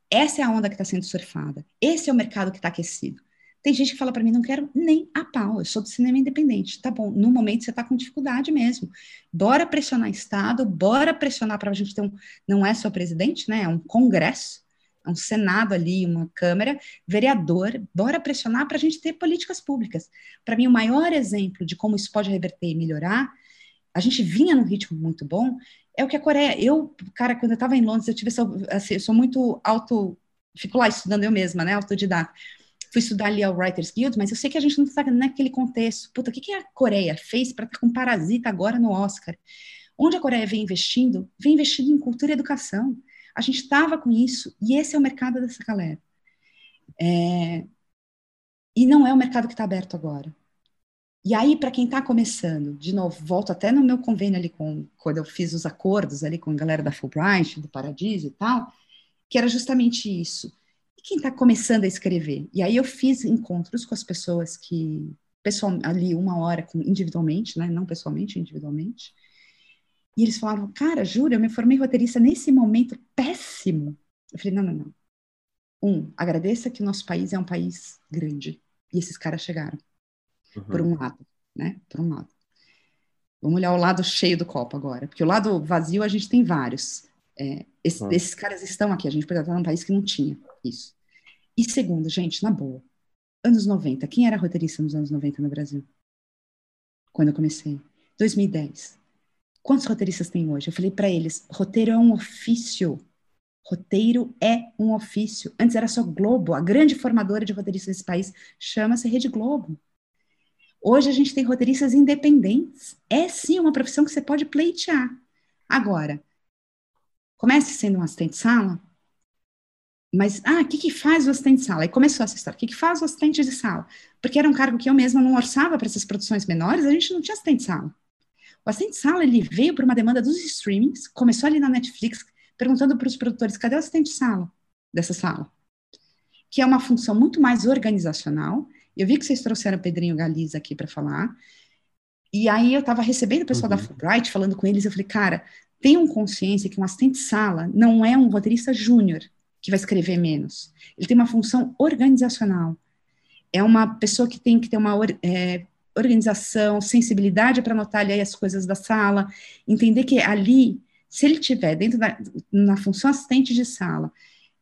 Essa é a onda que está sendo surfada. Esse é o mercado que está aquecido. Tem gente que fala para mim, não quero nem a pau, eu sou do cinema independente. Tá bom, no momento você está com dificuldade mesmo. Bora pressionar Estado, bora pressionar para a gente ter um. Não é só presidente, né? É um congresso, é um Senado ali, uma Câmara, vereador, bora pressionar para a gente ter políticas públicas. Para mim, o maior exemplo de como isso pode reverter e melhorar, a gente vinha num ritmo muito bom, é o que a Coreia. Eu, cara, quando eu estava em Londres, eu tive essa. Assim, eu sou muito auto. Fico lá estudando eu mesma, né? Autodidata fui estudar ali ao Writers Guild, mas eu sei que a gente não está naquele contexto. Puta, o que, que a Coreia fez para estar com Parasita agora no Oscar? Onde a Coreia vem investindo? Vem investindo em cultura e educação. A gente estava com isso, e esse é o mercado dessa galera. É, e não é o mercado que está aberto agora. E aí, para quem está começando, de novo, volto até no meu convênio ali com quando eu fiz os acordos ali com a galera da Fulbright, do Paradiso e tal, que era justamente isso. Quem está começando a escrever? E aí eu fiz encontros com as pessoas que, pessoal, ali uma hora com, individualmente, né? Não pessoalmente, individualmente. E eles falavam, cara, juro, eu me formei roteirista nesse momento péssimo. Eu falei, não, não, não. Um, agradeça que o nosso país é um país grande. E esses caras chegaram uhum. por um lado, né? Por um lado. Vamos olhar o lado cheio do copo agora, porque o lado vazio a gente tem vários. É, esse, uhum. Esses caras estão aqui, a gente poderia estar num país que não tinha isso. E segundo, gente, na boa, anos 90, quem era roteirista nos anos 90 no Brasil? Quando eu comecei? 2010. Quantos roteiristas tem hoje? Eu falei para eles, roteiro é um ofício. Roteiro é um ofício. Antes era só Globo, a grande formadora de roteiristas desse país chama-se Rede Globo. Hoje a gente tem roteiristas independentes. É sim uma profissão que você pode pleitear. Agora, comece sendo um assistente de sala, mas, ah, o que, que faz o assistente de sala? Aí começou essa história. O que, que faz o assistente de sala? Porque era um cargo que eu mesma não orçava para essas produções menores, a gente não tinha assistente de sala. O assistente de sala, ele veio por uma demanda dos streamings, começou ali na Netflix, perguntando para os produtores, cadê o assistente de sala dessa sala? Que é uma função muito mais organizacional, eu vi que vocês trouxeram o Pedrinho Galiza aqui para falar. E aí eu estava recebendo o pessoal uhum. da Fulbright, falando com eles, eu falei, cara, tenham consciência que um assistente de sala não é um roteirista júnior que vai escrever menos. Ele tem uma função organizacional. É uma pessoa que tem que ter uma é, organização, sensibilidade para anotar ali as coisas da sala, entender que ali, se ele tiver dentro da na função assistente de sala,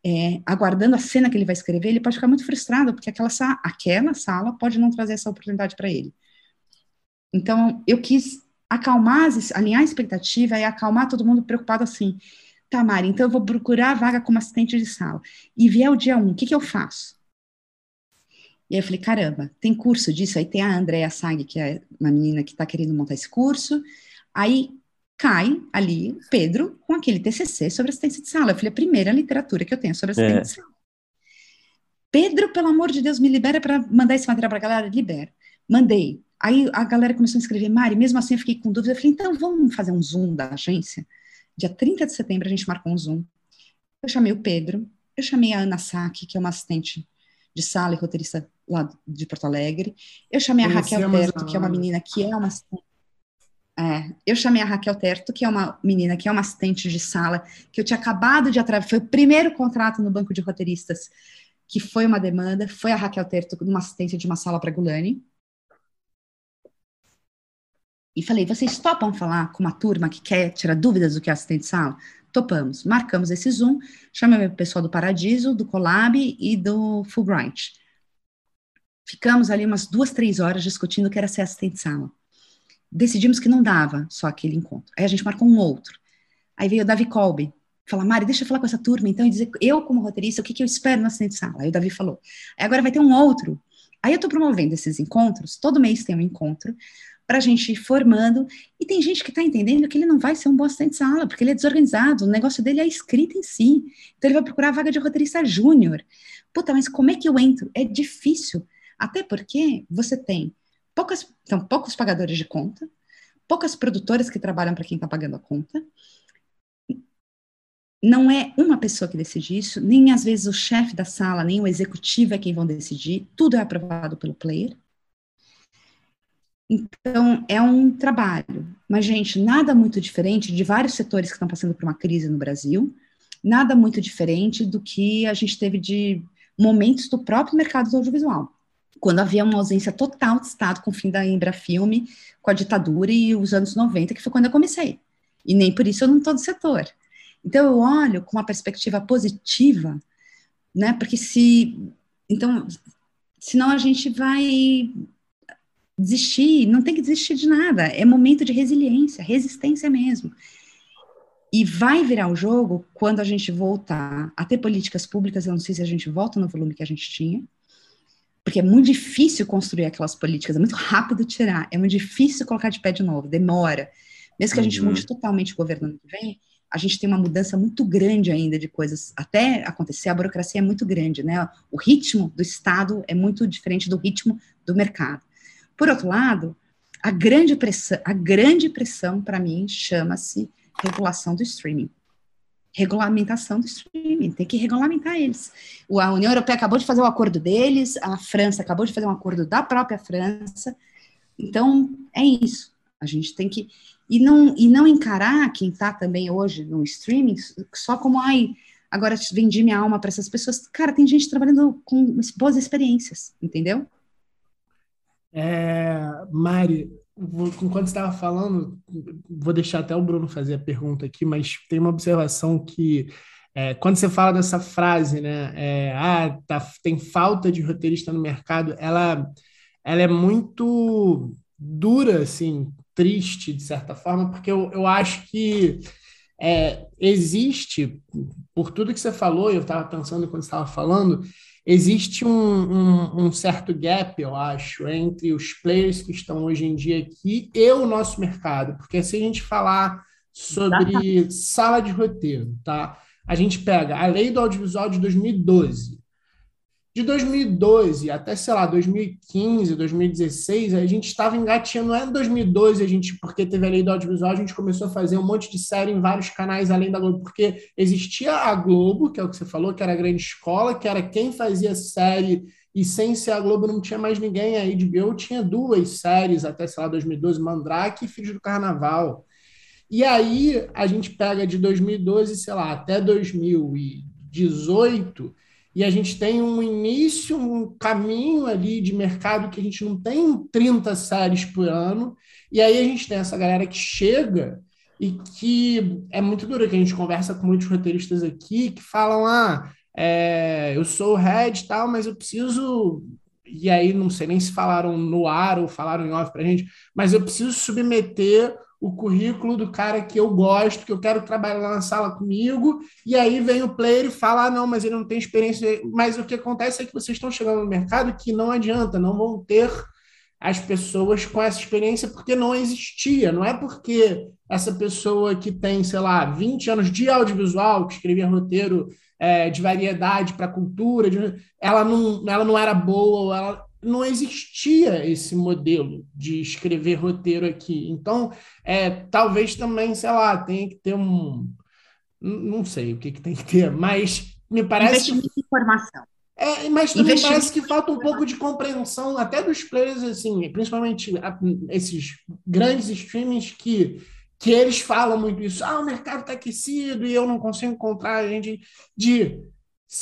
é, aguardando a cena que ele vai escrever, ele pode ficar muito frustrado, porque aquela, aquela sala pode não trazer essa oportunidade para ele. Então, eu quis acalmar, alinhar a expectativa e acalmar todo mundo preocupado assim. Tá, Mari, então eu vou procurar a vaga como assistente de sala. E vier o dia 1, um, o que, que eu faço? E aí eu falei, caramba, tem curso disso? Aí tem a Andrea Sag, que é uma menina que está querendo montar esse curso. Aí cai ali Pedro com aquele TCC sobre assistência de sala. Eu falei, a primeira literatura que eu tenho sobre assistência é. de sala. Pedro, pelo amor de Deus, me libera para mandar esse material para a galera? Libera. Mandei. Aí a galera começou a escrever, Mari, mesmo assim eu fiquei com dúvida. Eu falei, então vamos fazer um Zoom da agência? Dia 30 de setembro a gente marcou um Zoom. Eu chamei o Pedro, eu chamei a Ana Sack, que é uma assistente de sala e roteirista lá de Porto Alegre. Eu chamei a Raquel Berto, que é uma menina que é uma assistente é, eu chamei a Raquel Terto, que é uma menina que é uma assistente de sala, que eu tinha acabado de atravessar, foi o primeiro contrato no banco de roteiristas, que foi uma demanda, foi a Raquel Terto, uma assistente de uma sala para Gulani. E falei, vocês topam falar com uma turma que quer tirar dúvidas do que é assistente de sala? Topamos. Marcamos esse Zoom, chamei o pessoal do Paradiso, do Colab e do Fulbright. Ficamos ali umas duas, três horas discutindo o que era ser assistente de sala decidimos que não dava só aquele encontro. Aí a gente marcou um outro. Aí veio o Davi Colby, falar, Mari, deixa eu falar com essa turma, então, e dizer, eu como roteirista, o que, que eu espero na assistente de sala? Aí o Davi falou, aí agora vai ter um outro. Aí eu tô promovendo esses encontros, todo mês tem um encontro, para a gente ir formando, e tem gente que está entendendo que ele não vai ser um bom assistente de sala, porque ele é desorganizado, o negócio dele é a escrita em si, então ele vai procurar a vaga de roteirista júnior. Puta, mas como é que eu entro? É difícil, até porque você tem poucas, são poucos pagadores de conta, poucas produtoras que trabalham para quem está pagando a conta. Não é uma pessoa que decide isso, nem às vezes o chefe da sala, nem o executivo é quem vão decidir, tudo é aprovado pelo player. Então, é um trabalho. Mas, gente, nada muito diferente de vários setores que estão passando por uma crise no Brasil, nada muito diferente do que a gente teve de momentos do próprio mercado do audiovisual quando havia uma ausência total de Estado com o fim da Embrafilme, com a ditadura e os anos 90, que foi quando eu comecei. E nem por isso eu não estou do setor. Então eu olho com uma perspectiva positiva, né? Porque se então, senão a gente vai desistir, não tem que desistir de nada, é momento de resiliência, resistência mesmo. E vai virar o jogo quando a gente voltar a ter políticas públicas, eu não sei se a gente volta no volume que a gente tinha, porque é muito difícil construir aquelas políticas, é muito rápido tirar, é muito difícil colocar de pé de novo, demora. Mesmo que a gente uhum. mude totalmente o governo ano que vem, a gente tem uma mudança muito grande ainda de coisas. Até acontecer, a burocracia é muito grande, né? O ritmo do Estado é muito diferente do ritmo do mercado. Por outro lado, a grande pressão, a grande pressão para mim chama-se regulação do streaming. Regulamentação do streaming, tem que regulamentar eles. A União Europeia acabou de fazer o acordo deles, a França acabou de fazer um acordo da própria França. Então, é isso. A gente tem que e não, e não encarar quem está também hoje no streaming só como, ai, agora vendi minha alma para essas pessoas. Cara, tem gente trabalhando com boas experiências, entendeu? É, Mari, enquanto estava falando, vou deixar até o Bruno fazer a pergunta aqui, mas tem uma observação que é, quando você fala dessa frase, né, é, ah, tá, tem falta de roteirista no mercado, ela, ela é muito dura, assim, triste, de certa forma, porque eu, eu acho que é, existe, por tudo que você falou, eu estava pensando quando estava falando, existe um, um, um, certo gap, eu acho, entre os players que estão hoje em dia aqui e o nosso mercado. Porque se a gente falar sobre sala de roteiro, tá? A gente pega a lei do audiovisual de 2012, de 2012 até, sei lá, 2015, 2016, a gente estava engatinhando. Não é em 2012, a gente, porque teve a lei do audiovisual, a gente começou a fazer um monte de série em vários canais além da Globo, porque existia a Globo, que é o que você falou, que era a grande escola, que era quem fazia série, e sem ser a Globo não tinha mais ninguém. A HBO tinha duas séries até, sei lá, 2012, Mandrake e Filhos do Carnaval. E aí a gente pega de 2012, sei lá, até 2018 e a gente tem um início, um caminho ali de mercado que a gente não tem 30 séries por ano, e aí a gente tem essa galera que chega e que é muito duro, que a gente conversa com muitos roteiristas aqui que falam, ah, é, eu sou o head tal, mas eu preciso e aí não sei nem se falaram no ar ou falaram em off para a gente, mas eu preciso submeter o currículo do cara que eu gosto, que eu quero trabalhar na sala comigo, e aí vem o player e fala: ah, não, mas ele não tem experiência. Mas o que acontece é que vocês estão chegando no mercado que não adianta, não vão ter as pessoas com essa experiência porque não existia. Não é porque essa pessoa que tem, sei lá, 20 anos de audiovisual, que escrevia roteiro é, de variedade para cultura, de, ela, não, ela não era boa, ela, não existia esse modelo de escrever roteiro aqui. Então, é, talvez também, sei lá, tenha que ter um. Não sei o que, que tem que ter, mas me parece. Investimento em informação. É, mas também parece que falta um pouco de compreensão até dos players, assim, principalmente esses grandes streamings que, que eles falam muito isso. Ah, o mercado está aquecido e eu não consigo encontrar gente de.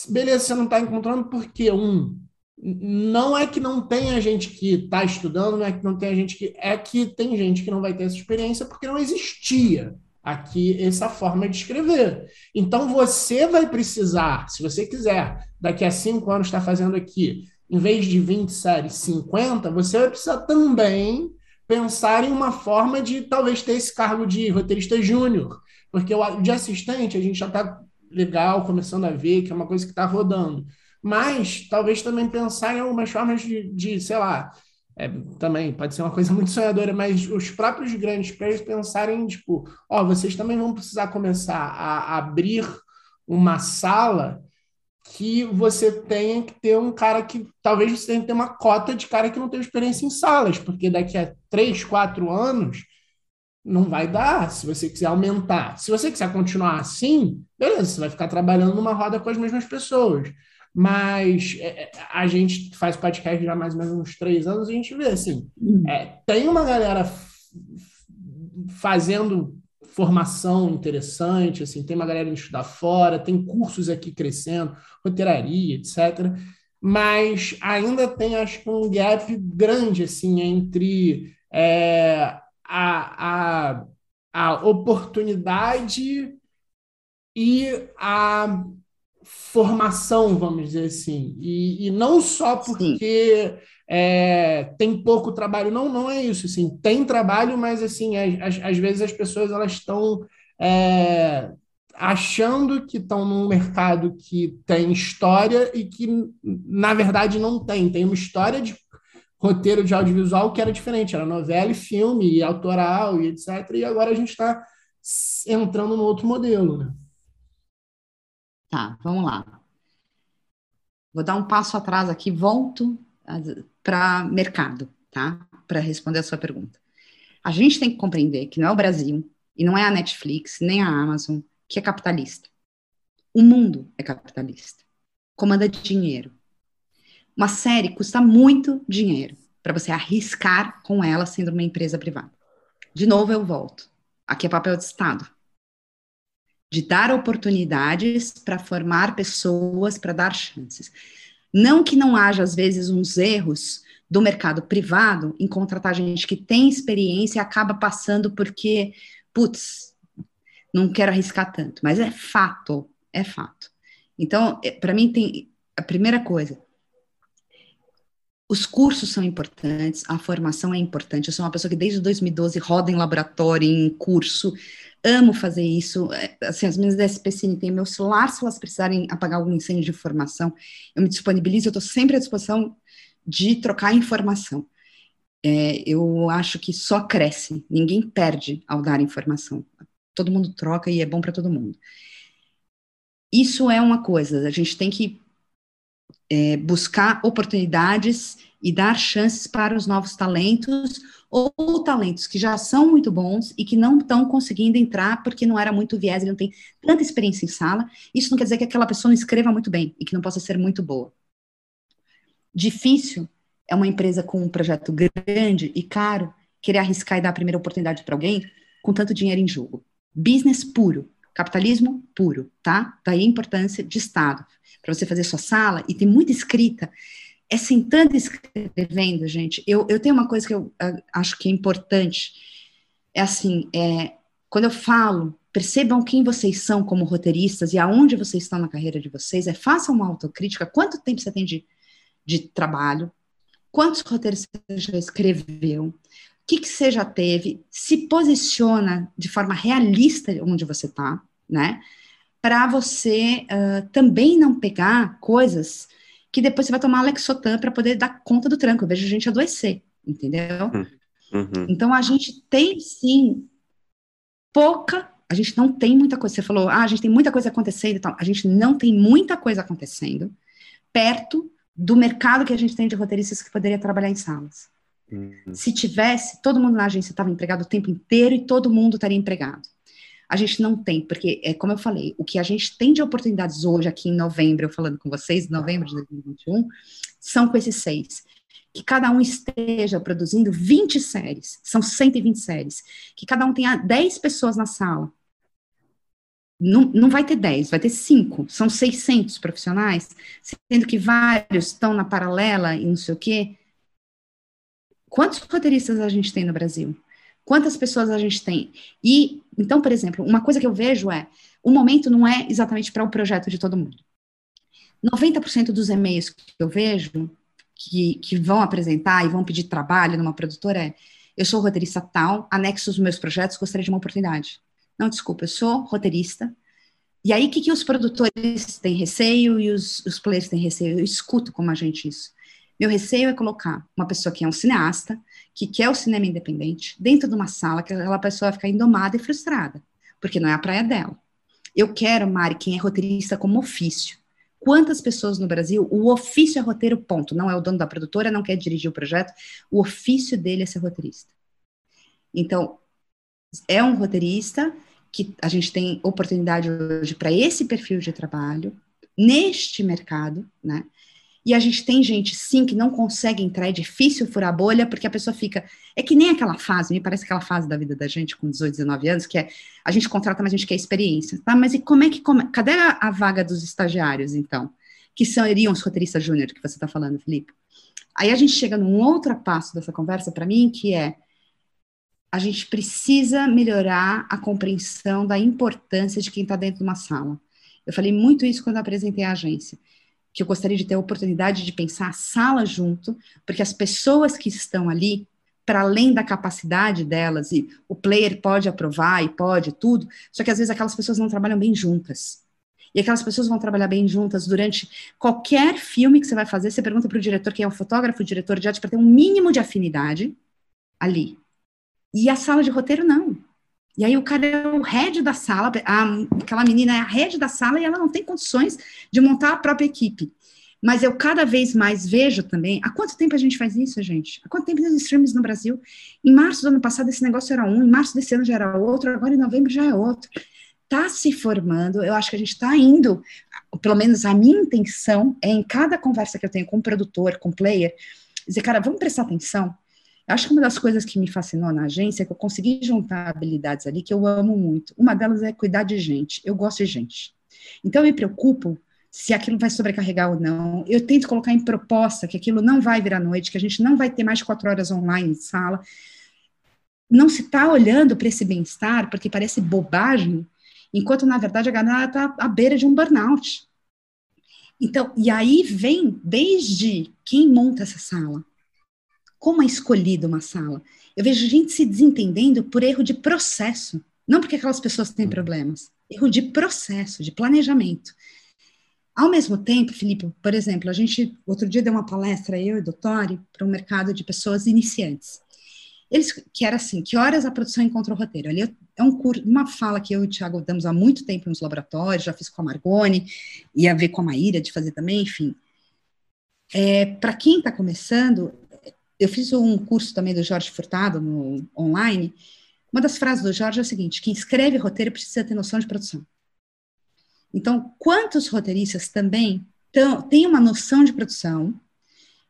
Beleza, você não está encontrando porque, um, não é que não tenha gente que está estudando, não é que não tenha gente que. É que tem gente que não vai ter essa experiência porque não existia aqui essa forma de escrever. Então você vai precisar, se você quiser, daqui a cinco anos estar tá fazendo aqui, em vez de 20 séries, 50, você vai precisar também pensar em uma forma de talvez ter esse cargo de roteirista júnior. Porque o de assistente a gente já está legal, começando a ver, que é uma coisa que está rodando mas talvez também pensar em algumas formas de, de sei lá, é, também pode ser uma coisa *laughs* muito sonhadora, mas os próprios grandes players pensarem, tipo, ó, oh, vocês também vão precisar começar a abrir uma sala que você tenha que ter um cara que talvez você tenha que ter uma cota de cara que não tem experiência em salas, porque daqui a três, quatro anos não vai dar se você quiser aumentar. Se você quiser continuar assim, beleza, você vai ficar trabalhando numa roda com as mesmas pessoas. Mas é, é, a gente faz podcast já mais ou menos uns três anos e a gente vê assim: hum. é, tem uma galera fazendo formação interessante, assim, tem uma galera indo estudar fora, tem cursos aqui crescendo, roteiraria, etc. Mas ainda tem, acho que, um gap grande assim, entre é, a, a, a oportunidade e a formação, vamos dizer assim. E, e não só porque é, tem pouco trabalho, não, não é isso. Assim, tem trabalho, mas assim, às, às vezes as pessoas elas estão é, achando que estão num mercado que tem história e que, na verdade, não tem. Tem uma história de roteiro de audiovisual que era diferente, era novela e filme, e autoral e etc. E agora a gente está entrando no outro modelo, né? Tá, vamos lá. Vou dar um passo atrás aqui, volto para mercado, tá? Para responder a sua pergunta. A gente tem que compreender que não é o Brasil e não é a Netflix, nem a Amazon que é capitalista. O mundo é capitalista. Comanda dinheiro. Uma série custa muito dinheiro para você arriscar com ela sendo uma empresa privada. De novo, eu volto. Aqui é papel de Estado. De dar oportunidades para formar pessoas, para dar chances. Não que não haja, às vezes, uns erros do mercado privado em contratar gente que tem experiência e acaba passando porque, putz, não quero arriscar tanto. Mas é fato, é fato. Então, é, para mim, tem a primeira coisa, os cursos são importantes, a formação é importante. Eu sou uma pessoa que desde 2012 roda em laboratório, em curso, amo fazer isso. É, assim, as minhas DSPCN têm meu celular, se elas precisarem apagar algum incêndio de informação, eu me disponibilizo, eu estou sempre à disposição de trocar informação. É, eu acho que só cresce, ninguém perde ao dar informação. Todo mundo troca e é bom para todo mundo. Isso é uma coisa, a gente tem que é, buscar oportunidades e dar chances para os novos talentos ou talentos que já são muito bons e que não estão conseguindo entrar porque não era muito viés, ele não tem tanta experiência em sala. Isso não quer dizer que aquela pessoa não escreva muito bem e que não possa ser muito boa. Difícil é uma empresa com um projeto grande e caro querer arriscar e dar a primeira oportunidade para alguém com tanto dinheiro em jogo. Business puro, capitalismo puro, tá? Daí a importância de Estado para você fazer sua sala, e tem muita escrita, é sentando e escrevendo, gente. Eu, eu tenho uma coisa que eu uh, acho que é importante, é assim, é, quando eu falo, percebam quem vocês são como roteiristas e aonde vocês estão na carreira de vocês, é façam uma autocrítica, quanto tempo você tem de, de trabalho, quantos roteiros você já escreveu, o que, que você já teve, se posiciona de forma realista onde você está, né? Para você uh, também não pegar coisas que depois você vai tomar Lexotan para poder dar conta do tranco. Eu vejo gente adoecer, entendeu? Hum, uhum. Então a gente tem sim pouca, a gente não tem muita coisa. Você falou, ah, a gente tem muita coisa acontecendo e tal. A gente não tem muita coisa acontecendo perto do mercado que a gente tem de roteiristas que poderia trabalhar em salas. Uhum. Se tivesse, todo mundo na agência estava empregado o tempo inteiro e todo mundo estaria empregado a gente não tem, porque, é, como eu falei, o que a gente tem de oportunidades hoje, aqui em novembro, eu falando com vocês, novembro de 2021, são com esses seis. Que cada um esteja produzindo 20 séries, são 120 séries, que cada um tenha 10 pessoas na sala. Não, não vai ter 10, vai ter 5, são 600 profissionais, sendo que vários estão na paralela e não sei o quê. Quantos roteiristas a gente tem no Brasil? Quantas pessoas a gente tem? E, então, por exemplo, uma coisa que eu vejo é, o momento não é exatamente para o projeto de todo mundo. 90% dos e-mails que eu vejo, que, que vão apresentar e vão pedir trabalho numa produtora é, eu sou roteirista tal, anexo os meus projetos, gostaria de uma oportunidade. Não, desculpa, eu sou roteirista, e aí, o que, que os produtores têm receio e os, os players têm receio? Eu escuto como a gente isso. Meu receio é colocar uma pessoa que é um cineasta, que quer o cinema independente, dentro de uma sala que aquela pessoa vai ficar indomada e frustrada, porque não é a praia dela. Eu quero, Mari, quem é roteirista como ofício. Quantas pessoas no Brasil, o ofício é roteiro, ponto. Não é o dono da produtora, não quer dirigir o projeto, o ofício dele é ser roteirista. Então, é um roteirista que a gente tem oportunidade hoje para esse perfil de trabalho, neste mercado, né? E a gente tem gente, sim, que não consegue entrar, é difícil furar a bolha, porque a pessoa fica. É que nem aquela fase, me parece aquela fase da vida da gente com 18, 19 anos, que é a gente contrata, mas a gente quer experiência. Tá, mas e como é que. Como, cadê a, a vaga dos estagiários, então? Que seriam os roteiristas júnior que você está falando, Felipe? Aí a gente chega num outro passo dessa conversa, para mim, que é a gente precisa melhorar a compreensão da importância de quem está dentro de uma sala. Eu falei muito isso quando apresentei a agência que eu gostaria de ter a oportunidade de pensar a sala junto, porque as pessoas que estão ali, para além da capacidade delas, e o player pode aprovar e pode tudo, só que às vezes aquelas pessoas não trabalham bem juntas. E aquelas pessoas vão trabalhar bem juntas durante qualquer filme que você vai fazer. Você pergunta para o diretor, quem é o fotógrafo, o diretor de arte, para ter um mínimo de afinidade ali. E a sala de roteiro, não. E aí o cara é o head da sala, a, aquela menina é a head da sala e ela não tem condições de montar a própria equipe. Mas eu cada vez mais vejo também. Há quanto tempo a gente faz isso, gente? Há quanto tempo tem streams no Brasil? Em março do ano passado esse negócio era um, em março desse ano já era outro, agora em novembro já é outro. Está se formando, eu acho que a gente está indo, pelo menos a minha intenção é em cada conversa que eu tenho com o produtor, com o player, dizer, cara, vamos prestar atenção. Acho que uma das coisas que me fascinou na agência é que eu consegui juntar habilidades ali que eu amo muito. Uma delas é cuidar de gente. Eu gosto de gente. Então eu me preocupo se aquilo vai sobrecarregar ou não. Eu tento colocar em proposta que aquilo não vai virar noite, que a gente não vai ter mais de quatro horas online em sala. Não se está olhando para esse bem-estar, porque parece bobagem, enquanto na verdade a galera está à beira de um burnout. Então, e aí vem desde quem monta essa sala, como é escolhida uma sala. Eu vejo gente se desentendendo por erro de processo, não porque aquelas pessoas têm problemas, erro de processo, de planejamento. Ao mesmo tempo, Felipe, por exemplo, a gente outro dia deu uma palestra eu e o Doutori para um mercado de pessoas iniciantes. Eles que era assim, que horas a produção encontra o roteiro? Ali é um curso, uma fala que eu e o Thiago damos há muito tempo nos laboratórios, já fiz com a Margone, ia ver com a Maíra de fazer também, enfim. É, para quem está começando, eu fiz um curso também do Jorge Furtado no online. Uma das frases do Jorge é o seguinte: quem escreve roteiro precisa ter noção de produção. Então, quantos roteiristas também têm uma noção de produção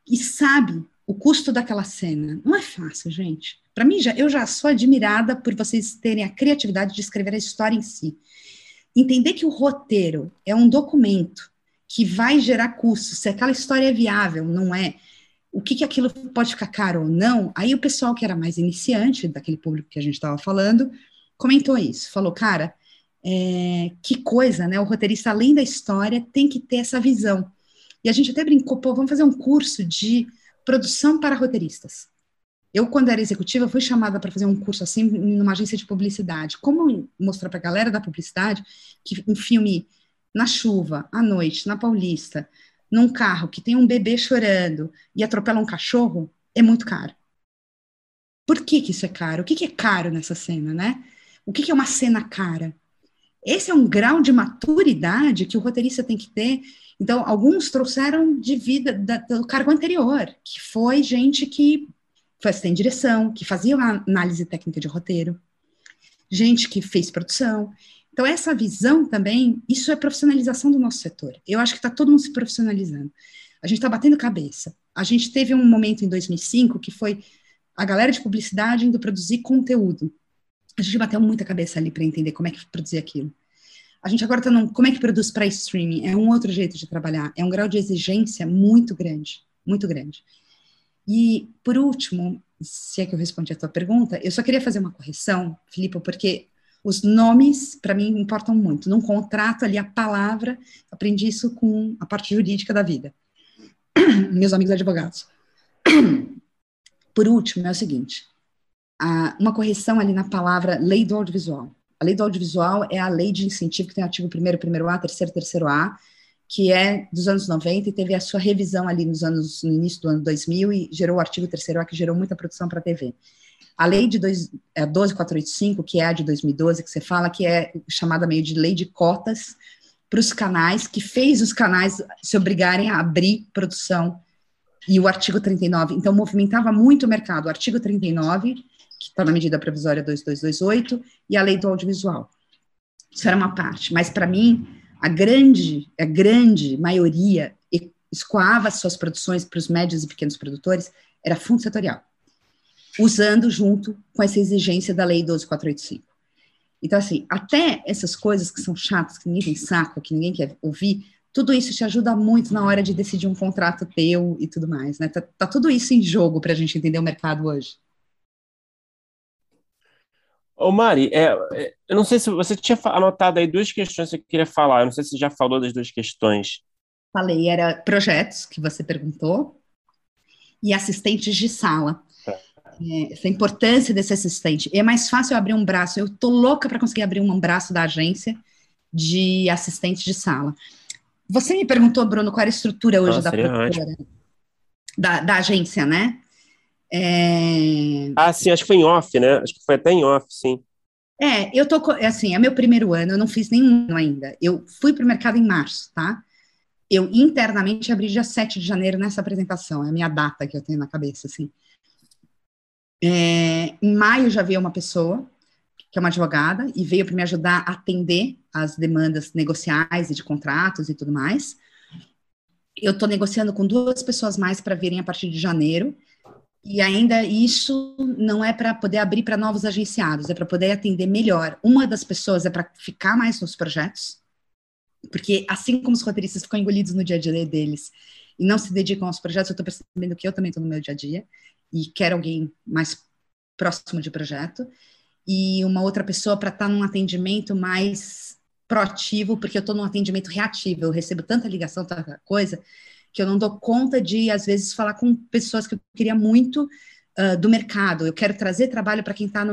e sabe o custo daquela cena? Não é fácil, gente. Para mim, já, eu já sou admirada por vocês terem a criatividade de escrever a história em si. Entender que o roteiro é um documento que vai gerar custos, se aquela história é viável, não é, o que, que aquilo pode ficar caro ou não, aí o pessoal que era mais iniciante, daquele público que a gente estava falando, comentou isso, falou, cara, é, que coisa, né? O roteirista, além da história, tem que ter essa visão. E a gente até brincou, pô, vamos fazer um curso de produção para roteiristas. Eu, quando era executiva, fui chamada para fazer um curso assim numa agência de publicidade. Como mostrar para a galera da publicidade que um filme na chuva, à noite, na Paulista, num carro que tem um bebê chorando e atropela um cachorro, é muito caro. Por que, que isso é caro? O que, que é caro nessa cena, né? O que, que é uma cena cara? Esse é um grau de maturidade que o roteirista tem que ter. Então, alguns trouxeram de vida da, do cargo anterior, que foi gente que assistente de direção, que fazia análise técnica de roteiro, gente que fez produção. Então, essa visão também, isso é profissionalização do nosso setor. Eu acho que está todo mundo se profissionalizando. A gente está batendo cabeça. A gente teve um momento em 2005 que foi a galera de publicidade indo produzir conteúdo a gente bateu muita cabeça ali para entender como é que produzir aquilo. A gente agora está num. Como é que produz para streaming? É um outro jeito de trabalhar. É um grau de exigência muito grande. Muito grande. E, por último, se é que eu respondi a tua pergunta, eu só queria fazer uma correção, Filipe, porque os nomes, para mim, importam muito. Num contrato ali, a palavra, aprendi isso com a parte jurídica da vida. *clears throat* Meus amigos advogados. *clears throat* Por último, é o seguinte: uma correção ali na palavra lei do audiovisual. A lei do audiovisual é a lei de incentivo que tem artigo 1 primeiro A, terceiro, terceiro A, que é dos anos 90 e teve a sua revisão ali nos anos, no início do ano 2000 e gerou o artigo 3 A, que gerou muita produção para a TV. A lei de dois, é, 12485, que é a de 2012, que você fala, que é chamada meio de lei de cotas para os canais, que fez os canais se obrigarem a abrir produção, e o artigo 39, então movimentava muito o mercado. O artigo 39 que está na medida provisória 2228, e a lei do audiovisual. Isso era uma parte, mas para mim, a grande, a grande maioria escoava suas produções para os médios e pequenos produtores era fundo setorial, usando junto com essa exigência da lei 12485. Então, assim, até essas coisas que são chatas, que ninguém tem saco, que ninguém quer ouvir, tudo isso te ajuda muito na hora de decidir um contrato teu e tudo mais, né? Tá, tá tudo isso em jogo para a gente entender o mercado hoje. Ô Mari, é, é, eu não sei se você tinha anotado aí duas questões que você queria falar. Eu não sei se você já falou das duas questões. Falei, era projetos que você perguntou e assistentes de sala. É, essa importância desse assistente. É mais fácil abrir um braço. Eu tô louca para conseguir abrir um braço da agência de assistente de sala. Você me perguntou, Bruno, qual era a estrutura hoje da produtora, da, da agência, né? É... Ah, sim, acho que foi em off, né? Acho que foi até em off, sim. É, eu tô, assim, é meu primeiro ano, eu não fiz nenhum ainda. Eu fui para o mercado em março, tá? Eu internamente abri dia 7 de janeiro nessa apresentação, é a minha data que eu tenho na cabeça, assim. É, em maio já veio uma pessoa, que é uma advogada, e veio para me ajudar a atender as demandas negociais e de contratos e tudo mais. Eu estou negociando com duas pessoas mais para virem a partir de janeiro, e ainda isso não é para poder abrir para novos agenciados, é para poder atender melhor. Uma das pessoas é para ficar mais nos projetos, porque assim como os roteiristas ficam engolidos no dia a dia deles e não se dedicam aos projetos, eu estou percebendo que eu também estou no meu dia a dia e quero alguém mais próximo de projeto. E uma outra pessoa para estar tá num atendimento mais proativo, porque eu estou num atendimento reativo, eu recebo tanta ligação, tanta coisa, que eu não dou conta de, às vezes, falar com pessoas que eu queria muito uh, do mercado. Eu quero trazer trabalho para quem está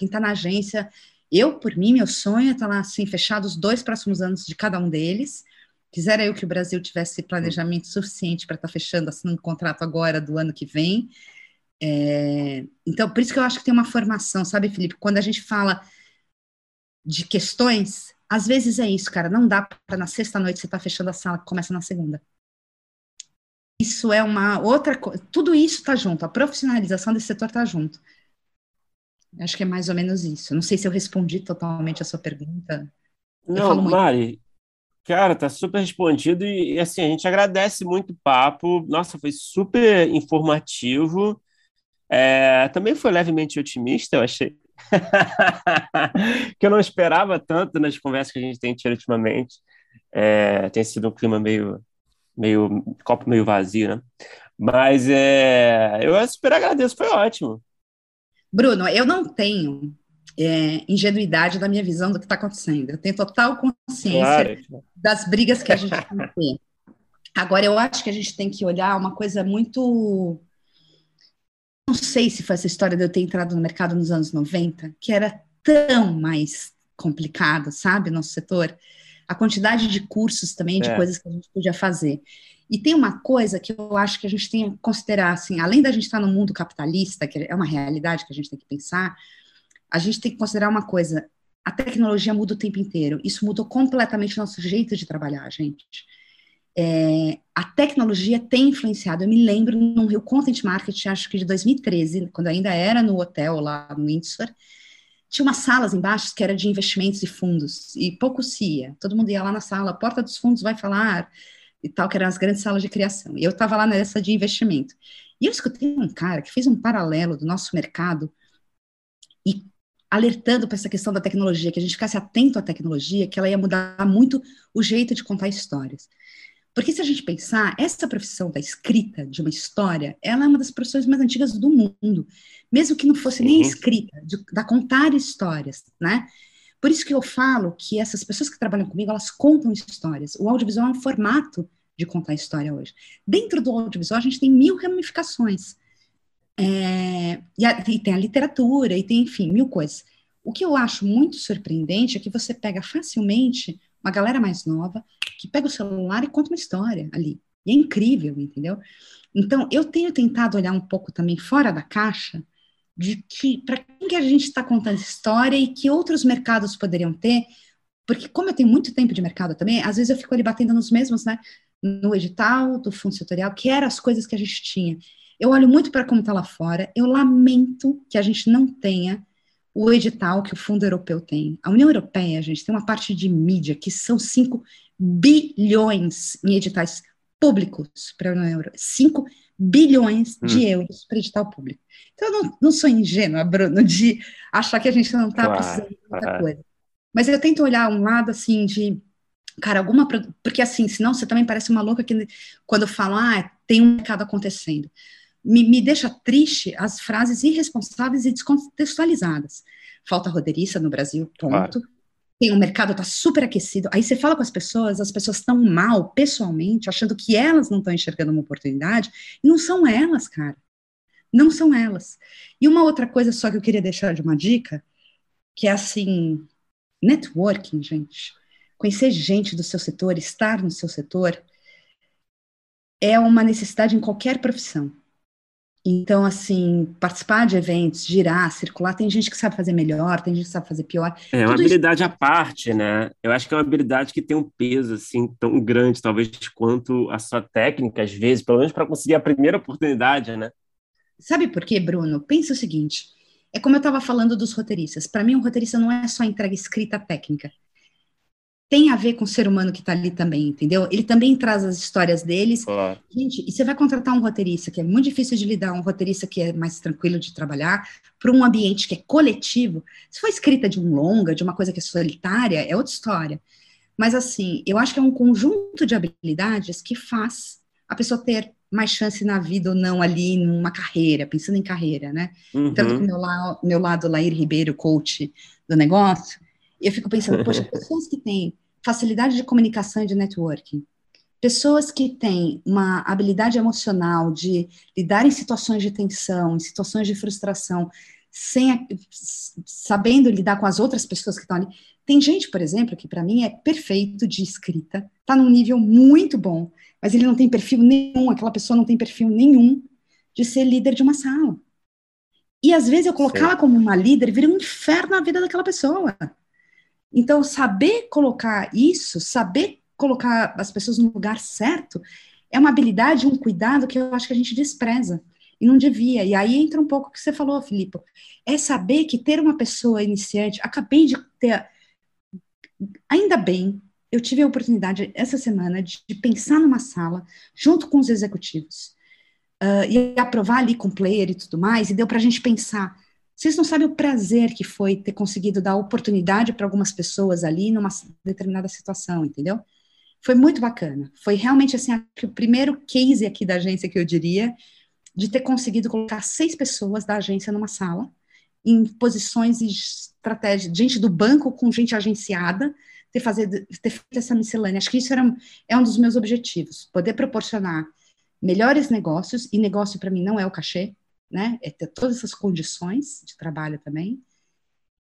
está na agência. Eu, por mim, meu sonho é estar tá lá assim, fechado os dois próximos anos de cada um deles. Quisera eu que o Brasil tivesse planejamento suficiente para estar tá fechando, assinando um contrato agora do ano que vem. É, então, por isso que eu acho que tem uma formação, sabe, Felipe? Quando a gente fala de questões, às vezes é isso, cara. Não dá para na sexta noite você tá fechando a sala que começa na segunda. Isso é uma outra coisa. Tudo isso está junto. A profissionalização desse setor está junto. Acho que é mais ou menos isso. Não sei se eu respondi totalmente a sua pergunta. Não, Mari, cara, tá super respondido e assim, a gente agradece muito o papo. Nossa, foi super informativo. É, também foi levemente otimista, eu achei. *laughs* que eu não esperava tanto nas conversas que a gente tem tido ultimamente. É, tem sido um clima meio, meio copo meio vazio, né? Mas é, eu super agradeço, foi ótimo. Bruno, eu não tenho é, ingenuidade da minha visão do que está acontecendo. Eu tenho total consciência claro. das brigas que a gente *laughs* tem. Agora, eu acho que a gente tem que olhar uma coisa muito não sei se foi essa história de eu ter entrado no mercado nos anos 90, que era tão mais complicado, sabe, nosso setor. A quantidade de cursos também, de é. coisas que a gente podia fazer. E tem uma coisa que eu acho que a gente tem que considerar, assim, além da gente estar no mundo capitalista, que é uma realidade que a gente tem que pensar, a gente tem que considerar uma coisa, a tecnologia muda o tempo inteiro. Isso mudou completamente o nosso jeito de trabalhar, gente é, a tecnologia tem influenciado. Eu me lembro no Rio Content Marketing, acho que de 2013, quando ainda era no hotel lá no Windsor, tinha umas salas embaixo que era de investimentos e fundos, e pouco se ia. Todo mundo ia lá na sala, a porta dos fundos vai falar, e tal, que eram as grandes salas de criação. E eu estava lá nessa de investimento. E eu escutei um cara que fez um paralelo do nosso mercado e alertando para essa questão da tecnologia, que a gente ficasse atento à tecnologia, que ela ia mudar muito o jeito de contar histórias. Porque se a gente pensar, essa profissão da escrita de uma história, ela é uma das profissões mais antigas do mundo, mesmo que não fosse Sim. nem escrita, de, da contar histórias, né? Por isso que eu falo que essas pessoas que trabalham comigo, elas contam histórias. O audiovisual é um formato de contar história hoje. Dentro do audiovisual, a gente tem mil ramificações. É, e, a, e tem a literatura, e tem, enfim, mil coisas. O que eu acho muito surpreendente é que você pega facilmente uma galera mais nova, que pega o celular e conta uma história ali. E é incrível, entendeu? Então, eu tenho tentado olhar um pouco também fora da caixa de que para quem que a gente está contando história e que outros mercados poderiam ter, porque como eu tenho muito tempo de mercado também, às vezes eu fico ali batendo nos mesmos, né? No edital, do fundo setorial, que eram as coisas que a gente tinha. Eu olho muito para como está lá fora, eu lamento que a gente não tenha o edital que o Fundo Europeu tem. A União Europeia, gente, tem uma parte de mídia que são 5 bilhões em editais públicos para a União Europeia. 5 bilhões hum. de euros para edital público. Então, eu não, não, sou ingênua, Bruno, de achar que a gente não está claro, precisando de muita coisa. Mas eu tento olhar um lado, assim, de cara, alguma. Porque assim, senão você também parece uma louca que quando eu falo, ah, tem um mercado acontecendo me, me deixa triste as frases irresponsáveis e descontextualizadas. Falta roteirista no Brasil, ponto. Claro. Tem, o mercado está super aquecido. Aí você fala com as pessoas, as pessoas estão mal pessoalmente, achando que elas não estão enxergando uma oportunidade, e não são elas, cara. Não são elas. E uma outra coisa só que eu queria deixar de uma dica, que é assim, networking, gente. Conhecer gente do seu setor, estar no seu setor, é uma necessidade em qualquer profissão Então, assim, participar de eventos, girar, circular, tem gente que sabe fazer melhor, tem gente que sabe fazer pior. É uma habilidade isso... à parte, né? Eu acho que é uma habilidade que tem um peso, assim, tão grande, talvez, quanto a sua técnica, às vezes, pelo menos para conseguir a primeira oportunidade, né? Sabe por quê, Bruno? Pensa o seguinte, é como eu estava falando dos roteiristas. Para mim, um roteirista não é só entrega escrita técnica tem a ver com o ser humano que está ali também, entendeu? Ele também traz as histórias deles. Claro. Gente, e você vai contratar um roteirista que é muito difícil de lidar, um roteirista que é mais tranquilo de trabalhar, para um ambiente que é coletivo. Se for escrita de um longa, de uma coisa que é solitária, é outra história. Mas, assim, eu acho que é um conjunto de habilidades que faz a pessoa ter mais chance na vida ou não ali numa carreira, pensando em carreira, né? Uhum. Tanto que meu, la meu lado, Lair Ribeiro, coach do negócio, eu fico pensando, poxa, *laughs* pessoas que têm facilidade de comunicação e de networking, pessoas que têm uma habilidade emocional de lidar em situações de tensão, em situações de frustração, sem sabendo lidar com as outras pessoas que estão ali. Tem gente, por exemplo, que para mim é perfeito de escrita, está num nível muito bom, mas ele não tem perfil nenhum, aquela pessoa não tem perfil nenhum de ser líder de uma sala. E às vezes eu colocá-la como uma líder vira um inferno na vida daquela pessoa. Então, saber colocar isso, saber colocar as pessoas no lugar certo, é uma habilidade, um cuidado que eu acho que a gente despreza e não devia. E aí entra um pouco o que você falou, Filipe, é saber que ter uma pessoa iniciante, acabei de ter, ainda bem, eu tive a oportunidade essa semana de, de pensar numa sala junto com os executivos uh, e aprovar ali com player e tudo mais, e deu para a gente pensar vocês não sabem o prazer que foi ter conseguido dar oportunidade para algumas pessoas ali numa determinada situação, entendeu? Foi muito bacana. Foi realmente assim o primeiro case aqui da agência que eu diria de ter conseguido colocar seis pessoas da agência numa sala em posições de estratégia, gente do banco com gente agenciada, ter, fazer, ter feito essa miscelânea. Acho que isso era, é um dos meus objetivos, poder proporcionar melhores negócios, e negócio para mim não é o cachê, né? É ter todas essas condições de trabalho também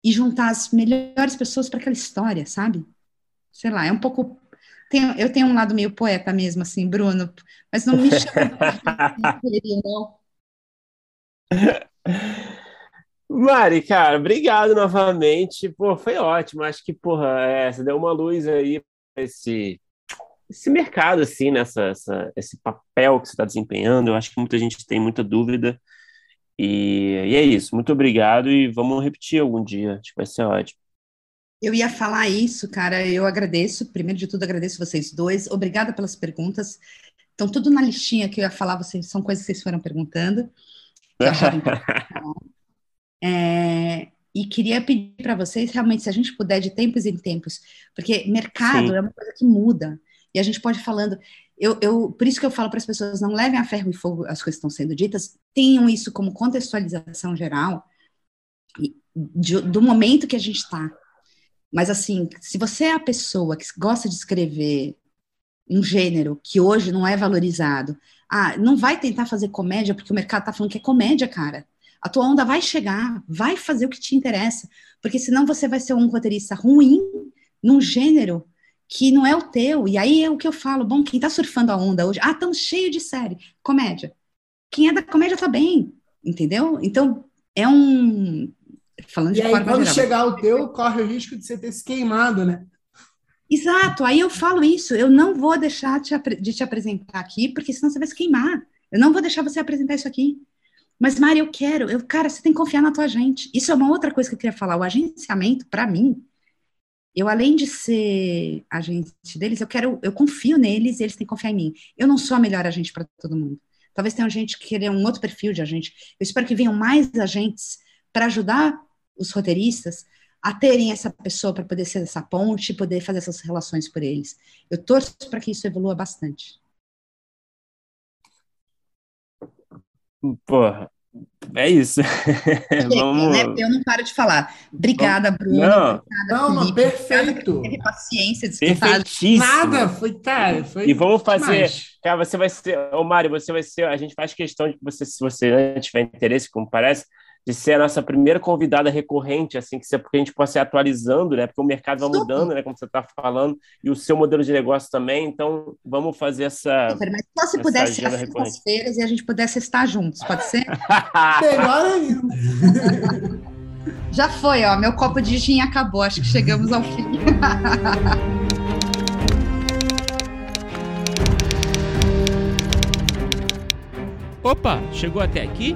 e juntar as melhores pessoas para aquela história, sabe? Sei lá, é um pouco tenho, eu tenho um lado meio poeta mesmo, assim, Bruno, mas não me chama *laughs* não. Mari, cara, obrigado novamente. Pô, foi ótimo. Acho que, porra, é, você deu uma luz aí para esse, esse mercado, assim, nessa, essa, esse papel que você está desempenhando. Eu acho que muita gente tem muita dúvida. E, e é isso. Muito obrigado e vamos repetir algum dia. Acho que vai ser ótimo. Eu ia falar isso, cara. Eu agradeço. Primeiro de tudo, agradeço vocês dois. Obrigada pelas perguntas. Estão tudo na listinha que eu ia falar. Vocês são coisas que vocês foram perguntando. *laughs* é, e queria pedir para vocês, realmente, se a gente puder, de tempos em tempos, porque mercado Sim. é uma coisa que muda. E a gente pode falando. Eu, eu, por isso que eu falo para as pessoas, não levem a ferro e fogo as coisas que estão sendo ditas, tenham isso como contextualização geral de, do momento que a gente está. Mas, assim, se você é a pessoa que gosta de escrever um gênero que hoje não é valorizado, ah, não vai tentar fazer comédia porque o mercado está falando que é comédia, cara. A tua onda vai chegar, vai fazer o que te interessa, porque senão você vai ser um roteirista ruim num gênero que não é o teu. E aí é o que eu falo, bom, quem tá surfando a onda hoje, ah, tão cheio de série, comédia. Quem é da comédia tá bem, entendeu? Então, é um falando e de aí, forma quando geral. chegar o teu, corre o risco de você ter se queimado, né? Exato, aí eu falo isso, eu não vou deixar te, de te apresentar aqui, porque senão você vai se queimar. Eu não vou deixar você apresentar isso aqui. Mas, Mari, eu quero, eu, cara, você tem que confiar na tua gente. Isso é uma outra coisa que eu queria falar. O agenciamento, para mim, eu além de ser agente deles, eu quero, eu confio neles e eles têm que confiar em mim. Eu não sou a melhor agente para todo mundo. Talvez tenha gente que queira um outro perfil de agente. Eu espero que venham mais agentes para ajudar os roteiristas a terem essa pessoa para poder ser essa ponte e poder fazer essas relações por eles. Eu torço para que isso evolua bastante. Porra, é isso. *laughs* Vamos... Né? Eu não paro de falar. Obrigada, Bruno. Não, Obrigada, não, Felipe. perfeito. Teve paciência escutar. Nada, foi, cara, foi E vamos fazer, demais. cara, você vai ser, ô Mário, você vai ser, a gente faz questão de que você, se você tiver interesse, como parece, de ser a nossa primeira convidada recorrente, assim, que porque a gente possa ir atualizando, né? Porque o mercado vai mudando, né? Como você está falando, e o seu modelo de negócio também. Então, vamos fazer essa. Super, mas só se pudesse ser as feiras e a gente pudesse estar juntos, pode ser? *laughs* Melhor ainda. *laughs* Já foi, ó. Meu copo de gin acabou. Acho que chegamos ao fim. *laughs* Opa, chegou até aqui?